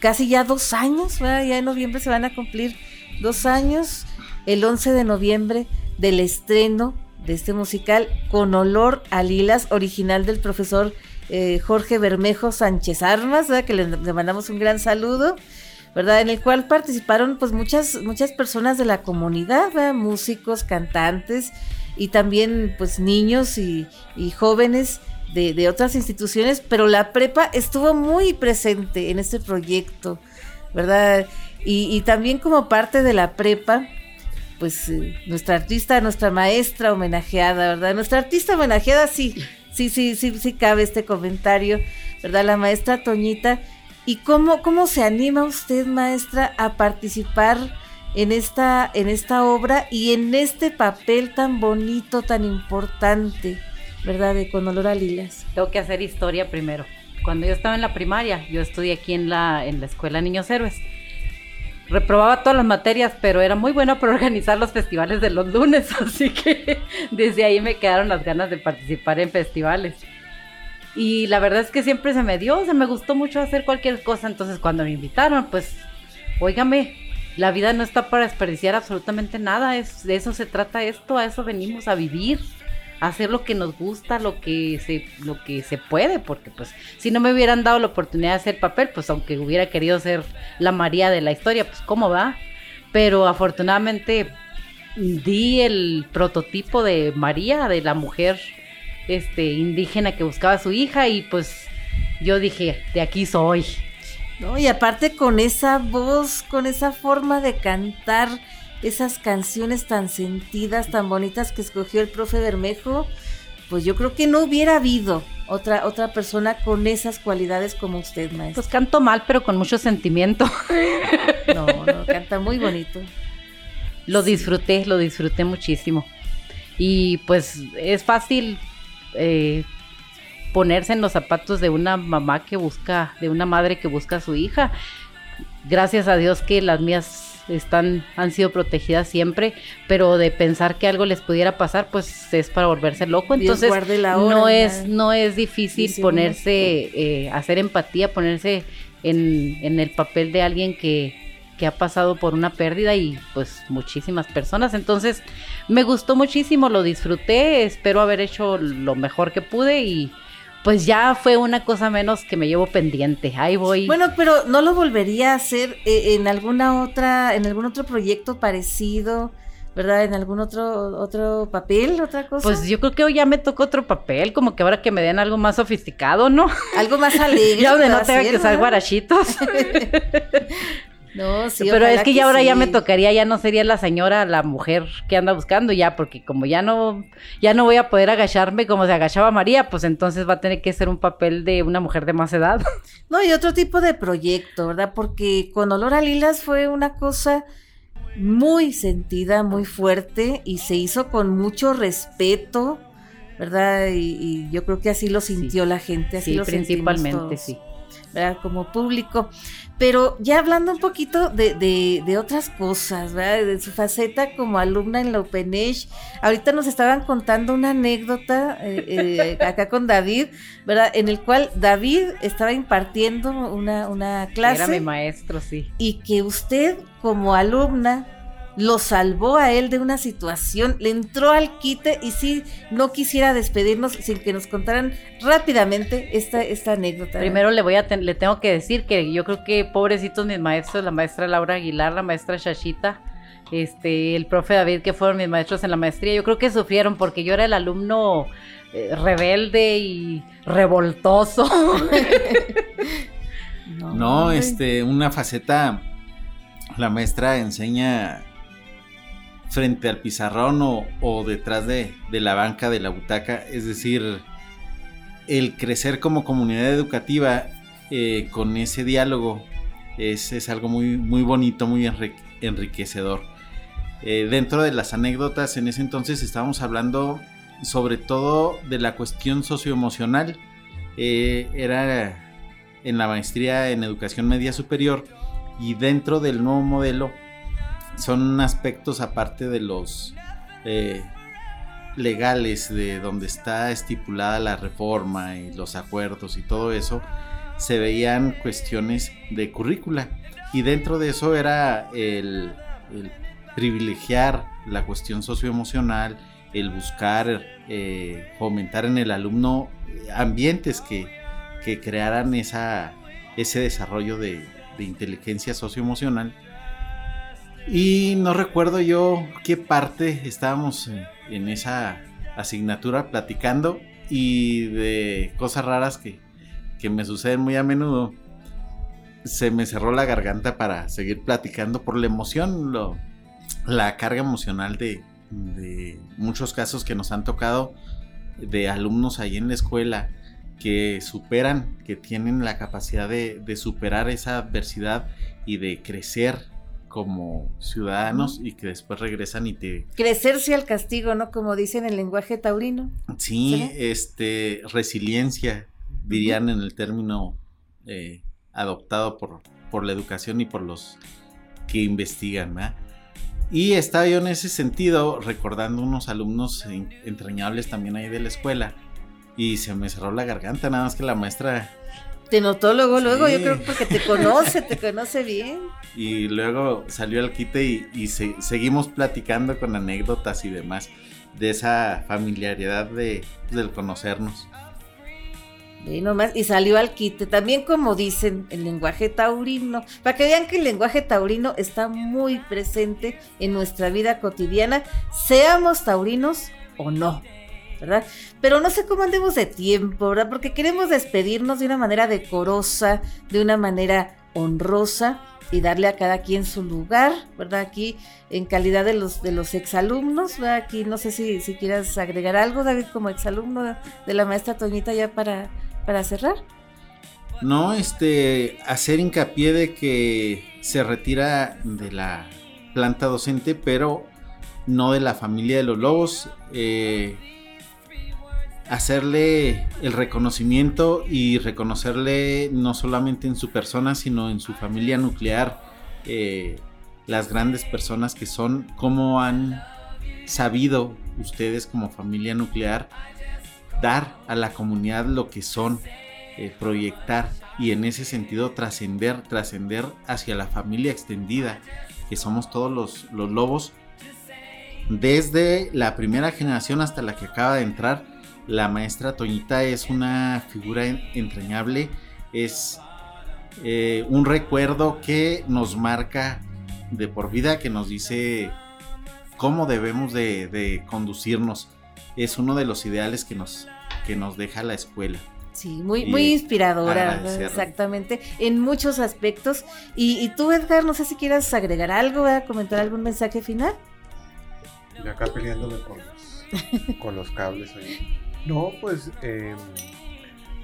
casi ya dos años, ¿verdad? Ya en noviembre se van a cumplir dos años, el 11 de noviembre del estreno de este musical con olor a lilas, original del profesor eh, Jorge Bermejo Sánchez Armas, ¿verdad? que le, mandamos un gran saludo, ¿verdad? En el cual participaron pues muchas, muchas personas de la comunidad, músicos, cantantes y también pues niños y, jóvenes de, otras instituciones, pero la prepa estuvo muy presente en este proyecto, ¿verdad? Y también como parte de la prepa, pues eh, nuestra artista, nuestra maestra homenajeada, ¿verdad? Nuestra artista homenajeada, sí, sí, sí, sí, sí cabe este comentario, ¿verdad? La maestra Toñita. ¿Y cómo, cómo se anima usted, maestra, a participar en esta, en esta obra y en este papel tan bonito, tan importante, ¿verdad? De Con olor a lilas. Tengo que hacer historia primero. Cuando yo estaba en la primaria, yo estudié aquí en la, en la escuela Niños Héroes. Reprobaba todas las materias, pero era muy buena para organizar los festivales de los lunes, así que desde ahí me quedaron las ganas de participar en festivales. Y la verdad es que siempre se me dio, se me gustó mucho hacer cualquier cosa, entonces cuando me invitaron, pues, óigame, la vida no está para desperdiciar absolutamente nada, es, de eso se trata esto, a eso venimos a vivir hacer lo que nos gusta, lo que se, lo que se puede, porque pues si no me hubieran dado la oportunidad de hacer papel, pues aunque hubiera querido ser la María de la historia, pues cómo va. Pero afortunadamente di el prototipo de María, de la mujer este, indígena que buscaba a su hija, y pues yo dije, de aquí soy. No, y aparte con esa voz, con esa forma de cantar, esas canciones tan sentidas, tan bonitas que escogió el profe Bermejo, pues yo creo que no hubiera habido otra, otra persona con esas cualidades como usted, maestro. Pues canto mal, pero con mucho sentimiento. No, no, canta muy bonito. Lo disfruté, lo disfruté muchísimo. Y pues es fácil eh, ponerse en los zapatos de una mamá que busca, de una madre que busca a su hija. Gracias a Dios que las mías están, han sido protegidas siempre, pero de pensar que algo les pudiera pasar, pues es para volverse loco. Entonces, no es, no es difícil ponerse, eh, hacer empatía, ponerse en, en el papel de alguien que, que ha pasado por una pérdida y pues muchísimas personas. Entonces me gustó muchísimo, lo disfruté, espero haber hecho lo mejor que pude y pues ya fue una cosa menos que me llevo pendiente. Ahí voy. Bueno, pero no lo volvería a hacer eh, en alguna otra, en algún otro proyecto parecido. ¿verdad? En algún otro otro papel, otra cosa. Pues yo creo que hoy ya me tocó otro papel, como que ahora que me den algo más sofisticado, ¿no? Algo más alegre. ya donde no tenga que usar guarachitos. No, sí, Pero es que, ya ahora ya me tocaría, ya no sería la señora, la mujer que anda buscando ya, porque como ya no, ya no voy a poder agacharme como se agachaba María, pues entonces va a tener que ser un papel de una mujer de más edad. No, y otro tipo de proyecto, ¿verdad? Porque con Olor a Lilas fue una cosa muy sentida, muy fuerte, y se hizo con mucho respeto, ¿verdad? Y, yo creo que así lo sintió la gente, así sí, lo principalmente, sí. ¿verdad? Como público. Pero ya hablando un poquito de, de, otras cosas, ¿verdad? De su faceta como alumna en la Open Age. Ahorita nos estaban contando una anécdota eh, eh, acá con David, ¿verdad? En el cual David estaba impartiendo una, una clase. Era mi maestro, sí. Y que usted como alumna lo salvó a él de una situación, le entró al quite y sí, no quisiera despedirnos sin que nos contaran rápidamente esta, esta anécdota. Primero le voy a le tengo que decir que yo creo que pobrecitos mis maestros, la maestra Laura Aguilar, la maestra Shashita, este, el profe David, que fueron mis maestros en la maestría, yo creo que sufrieron porque yo era el alumno eh, rebelde y revoltoso. no, no, este, una faceta, la maestra enseña frente al pizarrón o, detrás de, la banca de la butaca. Es decir, el crecer como comunidad educativa eh, con ese diálogo es, algo muy, muy bonito, muy enriquecedor. Eh, dentro de las anécdotas, en ese entonces estábamos hablando sobre todo de la cuestión socioemocional. Eh, era en la maestría en educación media superior y dentro del nuevo modelo son aspectos aparte de los eh, legales, de donde está estipulada la reforma y los acuerdos y todo eso, se veían cuestiones de currícula. Y dentro de eso era el, privilegiar la cuestión socioemocional, el buscar eh, fomentar en el alumno ambientes que, crearan esa, ese desarrollo de, de inteligencia socioemocional y no recuerdo yo qué parte estábamos en, esa asignatura platicando y de cosas raras que, me suceden muy a menudo. Se me cerró la garganta para seguir platicando por la emoción, lo, la carga emocional de, muchos casos que nos han tocado de alumnos ahí en la escuela que superan, que tienen la capacidad de superar esa adversidad y de crecer como ciudadanos y que después regresan y te... Crecerse al castigo, ¿no? Como dicen en el lenguaje taurino. Sí, este, resiliencia, dirían en el término eh, adoptado por, por la educación y por los que investigan, ¿verdad? Y estaba yo en ese sentido recordando unos alumnos entrañables también ahí de la escuela y se me cerró la garganta, nada más que la maestra... Te notó luego, luego, yo creo porque te conoce, te conoce bien. Y luego salió al quite y, seguimos platicando con anécdotas y demás de esa familiaridad de, del conocernos. Y, nomás, y salió al quite. También como dicen, el lenguaje taurino. Para que vean que el lenguaje taurino está muy presente en nuestra vida cotidiana, seamos taurinos o no. Pero no sé cómo andemos de tiempo, ¿verdad? Porque queremos despedirnos de una manera decorosa, de una manera honrosa y darle a cada quien su lugar, ¿verdad? Aquí en calidad de los de los exalumnos, ¿verdad? Aquí no sé si, si quieras agregar algo, David, como exalumno de la maestra Toñita ya para para cerrar. No, este, hacer hincapié de que se retira de la planta docente, pero no de la familia de los lobos. Eh, hacerle el reconocimiento y reconocerle no solamente en su persona, sino en su familia nuclear, eh, las grandes personas que son, cómo han sabido ustedes como familia nuclear dar a la comunidad lo que son, eh, proyectar y en ese sentido trascender, trascender hacia la familia extendida, que somos todos los, los lobos, desde la primera generación hasta la que acaba de entrar. La maestra Toñita es una figura entrañable, es eh, un recuerdo que nos marca de por vida, que nos dice cómo debemos de conducirnos es uno de los ideales que nos, que nos deja la escuela. Sí, muy, muy inspiradora, exactamente, en muchos aspectos. Y, tú, Edgar, no sé si quieras agregar algo, comentar algún mensaje final. Y acá peleándome con los, con los cables ahí. No, pues eh,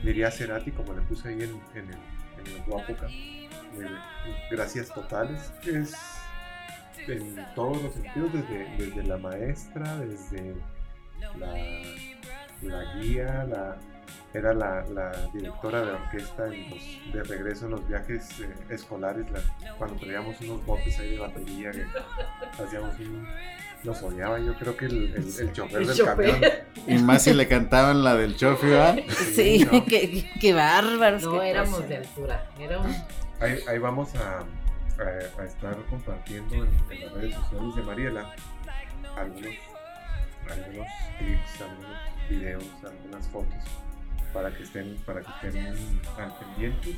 diría Cerati, como le puse ahí en, en el, en el Guapoca. Eh, gracias totales. Es en todos los sentidos, desde, desde la maestra, desde la, guía, la, era la, directora de orquesta de regreso en los viajes eh, escolares, cuando traíamos unos botes ahí de batería que hacíamos un... Nos odiaba, yo creo que el, el, chofer del camión. Y más si le cantaban la del chofer, ¿verdad? Sí, qué, qué, bárbaros. No éramos de altura, ahí, ahí, vamos a, a, estar compartiendo en, en, las redes sociales de Mariela algunos algunos clips, algunos videos, algunas fotos para que estén, para que estén al pendientes.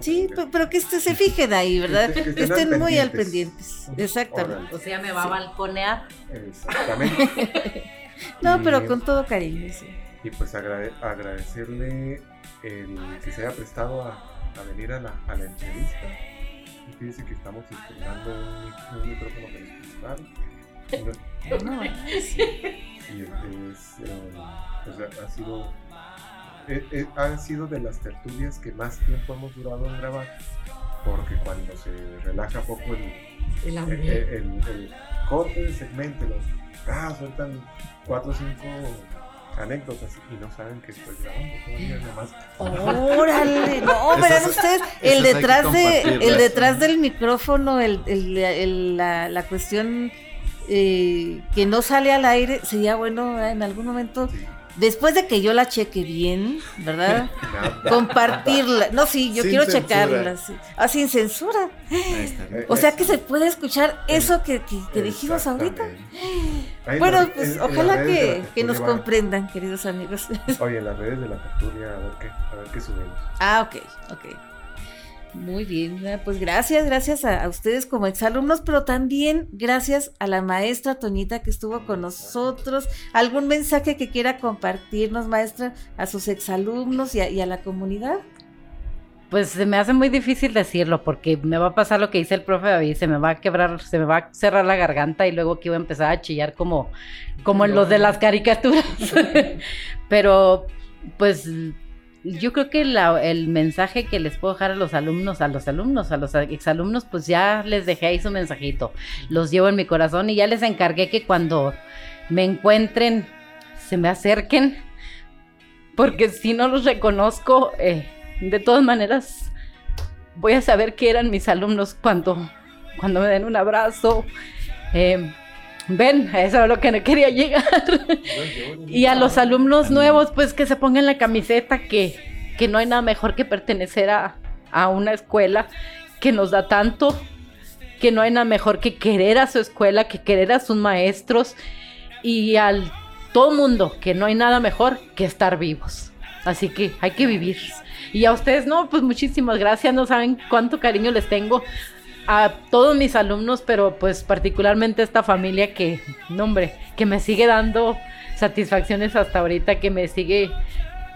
Sí, pero que este se fijen ahí, ¿verdad? Que, estén, muy al pendientes. Exactamente. O sea, me va a balconear. Exactamente. no, pero con todo cariño, sí. Y pues agradecerle el que se haya prestado a, a venir a la, a la entrevista. Y fíjense que estamos estrenando un, un micrófono que nos prestaron no, es, ha sido eh, eh, han sido de las tertulias que más tiempo hemos durado en grabar porque cuando se relaja poco el, el, el, el corte de segmento los ah, sueltan cuatro o cinco anécdotas y no saben que estoy grabando todavía Órale, no, verán ustedes, el detrás de, el detrás del micrófono, el, el la, la, cuestión eh, que no sale al aire, sería bueno en algún momento, después de que yo la cheque bien, ¿verdad? Compartirla. No, sí, yo quiero checarla. Ah, sin censura. O sea que se puede escuchar eso que, que, dijimos ahorita. Bueno, pues ojalá que, que nos comprendan, queridos amigos. Oye, en las redes de la tertulia, a ver qué, a ver qué subimos. Ah, ok, ok. Muy bien, pues gracias, gracias a, ustedes como exalumnos, pero también gracias a la maestra Toñita que estuvo con nosotros. ¿Algún mensaje que quiera compartirnos, maestra, a sus exalumnos y a, y a la comunidad? Pues se me hace muy difícil decirlo porque me va a pasar lo que dice el profe David, se me va a quebrar, se me va a cerrar la garganta y luego que iba a empezar a chillar como, como en los de las caricaturas. pero pues yo creo que el mensaje que les puedo dejar a los alumnos, a los alumnos, a los exalumnos, pues ya les dejé ahí su mensajito. Los llevo en mi corazón y ya les encargué que cuando me encuentren, se me acerquen, porque si no los reconozco, eh, de todas maneras, voy a saber qué eran mis alumnos cuando, cuando me den un abrazo. Eh, ven, eso es lo que no quería llegar. y a los alumnos nuevos, pues que se pongan la camiseta, que, que no hay nada mejor que pertenecer a, a una escuela que nos da tanto, que no hay nada mejor que querer a su escuela, que querer a sus maestros y al todo mundo, que no hay nada mejor que estar vivos. Así que hay que vivir. Y a ustedes, no, pues muchísimas gracias, no saben cuánto cariño les tengo a todos mis alumnos, pero pues particularmente a esta familia que, no hombre, que me sigue dando satisfacciones hasta ahorita, que me sigue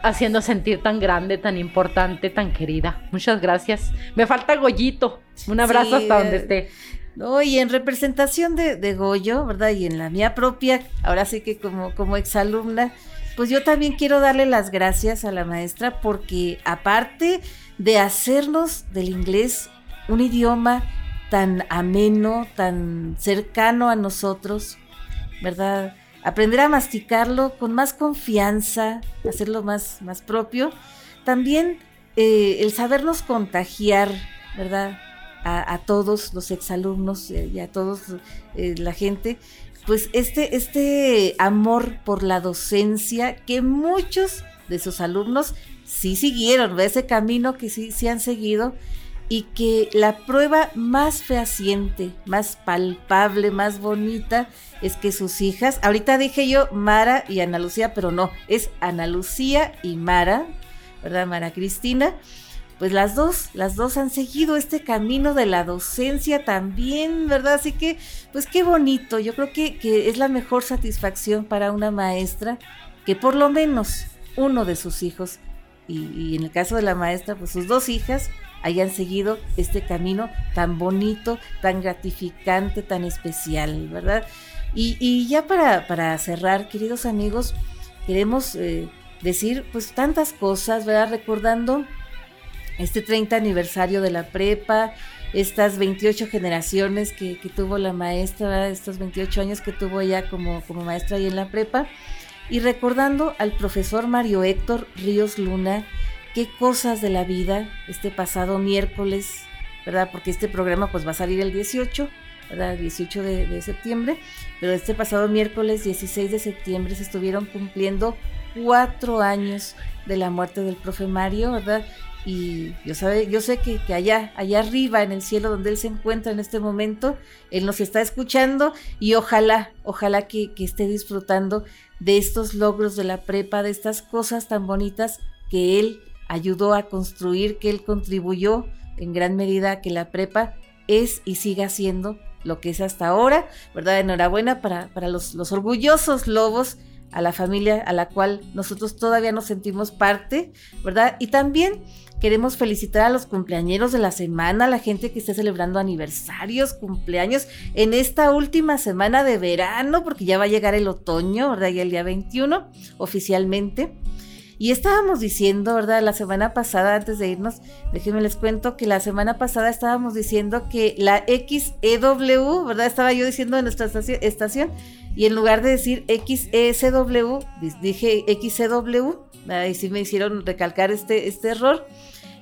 haciendo sentir tan grande, tan importante, tan querida. Muchas gracias. Me falta Goyito. Un abrazo hasta donde esté. No, y en representación de, de, Goyo, ¿verdad? Y en la mía propia, ahora sí que como, como exalumna, pues yo también quiero darle las gracias a la maestra porque aparte de hacernos del inglés un idioma tan ameno, tan cercano a nosotros, ¿verdad? Aprender a masticarlo con más confianza, hacerlo más, más propio. También eh, el sabernos contagiar, ¿verdad? A, todos los exalumnos eh, y a todos eh, la gente, pues este, este amor por la docencia que muchos de sus alumnos sí siguieron, ese camino que sí, sí han seguido y que la prueba más fehaciente, más palpable, más bonita es que sus hijas, ahorita dije yo Mara y Ana Lucía, pero no, es Ana Lucía y Mara, ¿verdad? Mara Cristina. Pues las dos, las dos han seguido este camino de la docencia también, ¿verdad? Así que, pues qué bonito. Yo creo que, que es la mejor satisfacción para una maestra que por lo menos uno de sus hijos, y, y en el caso de la maestra, pues sus dos hijas, hayan seguido este camino tan bonito, tan gratificante, tan especial, ¿verdad? Y, ya para, cerrar, queridos amigos, queremos eh, decir pues tantas cosas, ¿verdad? Recordando este 30 aniversario de la prepa, estas 28 generaciones que, tuvo la maestra, estos 28 años que tuvo ella como, como maestra ahí en la prepa, y recordando al profesor Mario Héctor Ríos Luna, qué cosas de la vida este pasado miércoles, ¿verdad? Porque este programa pues va a salir el 18, ¿verdad? El 18 de, septiembre, pero este pasado miércoles 16 de septiembre se estuvieron cumpliendo cuatro años de la muerte del profe Mario, ¿verdad? Y yo, sabe, yo sé que, allá, allá arriba en el cielo donde él se encuentra en este momento, él nos está escuchando y ojalá, ojalá que, que esté disfrutando de estos logros de la prepa, de estas cosas tan bonitas que él ayudó a construir, que él contribuyó en gran medida a que la prepa es y siga siendo lo que es hasta ahora, ¿verdad? Enhorabuena para, para los, los orgullosos lobos, a la familia a la cual nosotros todavía nos sentimos parte, ¿verdad? Y también queremos felicitar a los cumpleañeros de la semana, a la gente que esté celebrando aniversarios, cumpleaños en esta última semana de verano, porque ya va a llegar el otoño, ¿verdad? Ya el día 21 oficialmente. Y estábamos diciendo, ¿verdad? La semana pasada, antes de irnos, déjenme les cuento que la semana pasada estábamos diciendo que la XEW, ¿verdad? Estaba yo diciendo en nuestra estación, y en lugar de decir XESW, dije XEW, y sí me hicieron recalcar este, este error.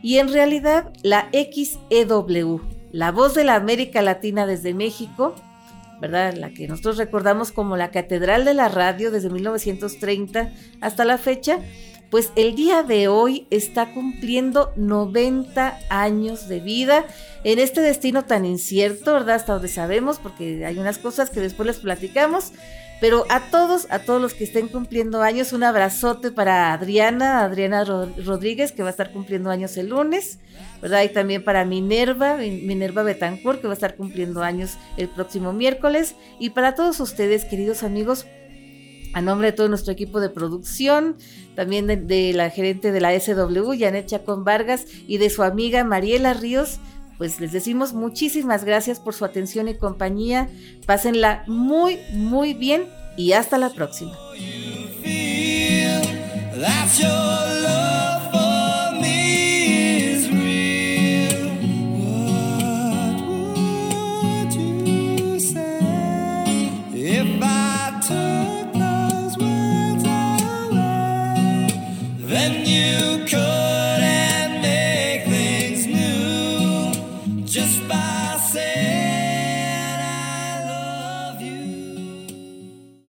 Y en realidad, la XEW, la voz de la América Latina desde México, ¿verdad? La que nosotros recordamos como la Catedral de la Radio desde 1930 hasta la fecha, pues el día de hoy está cumpliendo 90 años de vida en este destino tan incierto, ¿verdad? Hasta donde sabemos, porque hay unas cosas que después les platicamos. Pero a todos, a todos los que estén cumpliendo años, un abrazote para Adriana, Adriana Rodríguez, que va a estar cumpliendo años el lunes, ¿verdad? Y también para Minerva, Minerva Betancourt, que va a estar cumpliendo años el próximo miércoles. Y para todos ustedes, queridos amigos, a nombre de todo nuestro equipo de producción, también de, la gerente de la SW, Janet Chacón Vargas, y de su amiga Mariela Ríos, pues les decimos muchísimas gracias por su atención y compañía. Pásenla muy, muy bien y hasta la próxima. when you come.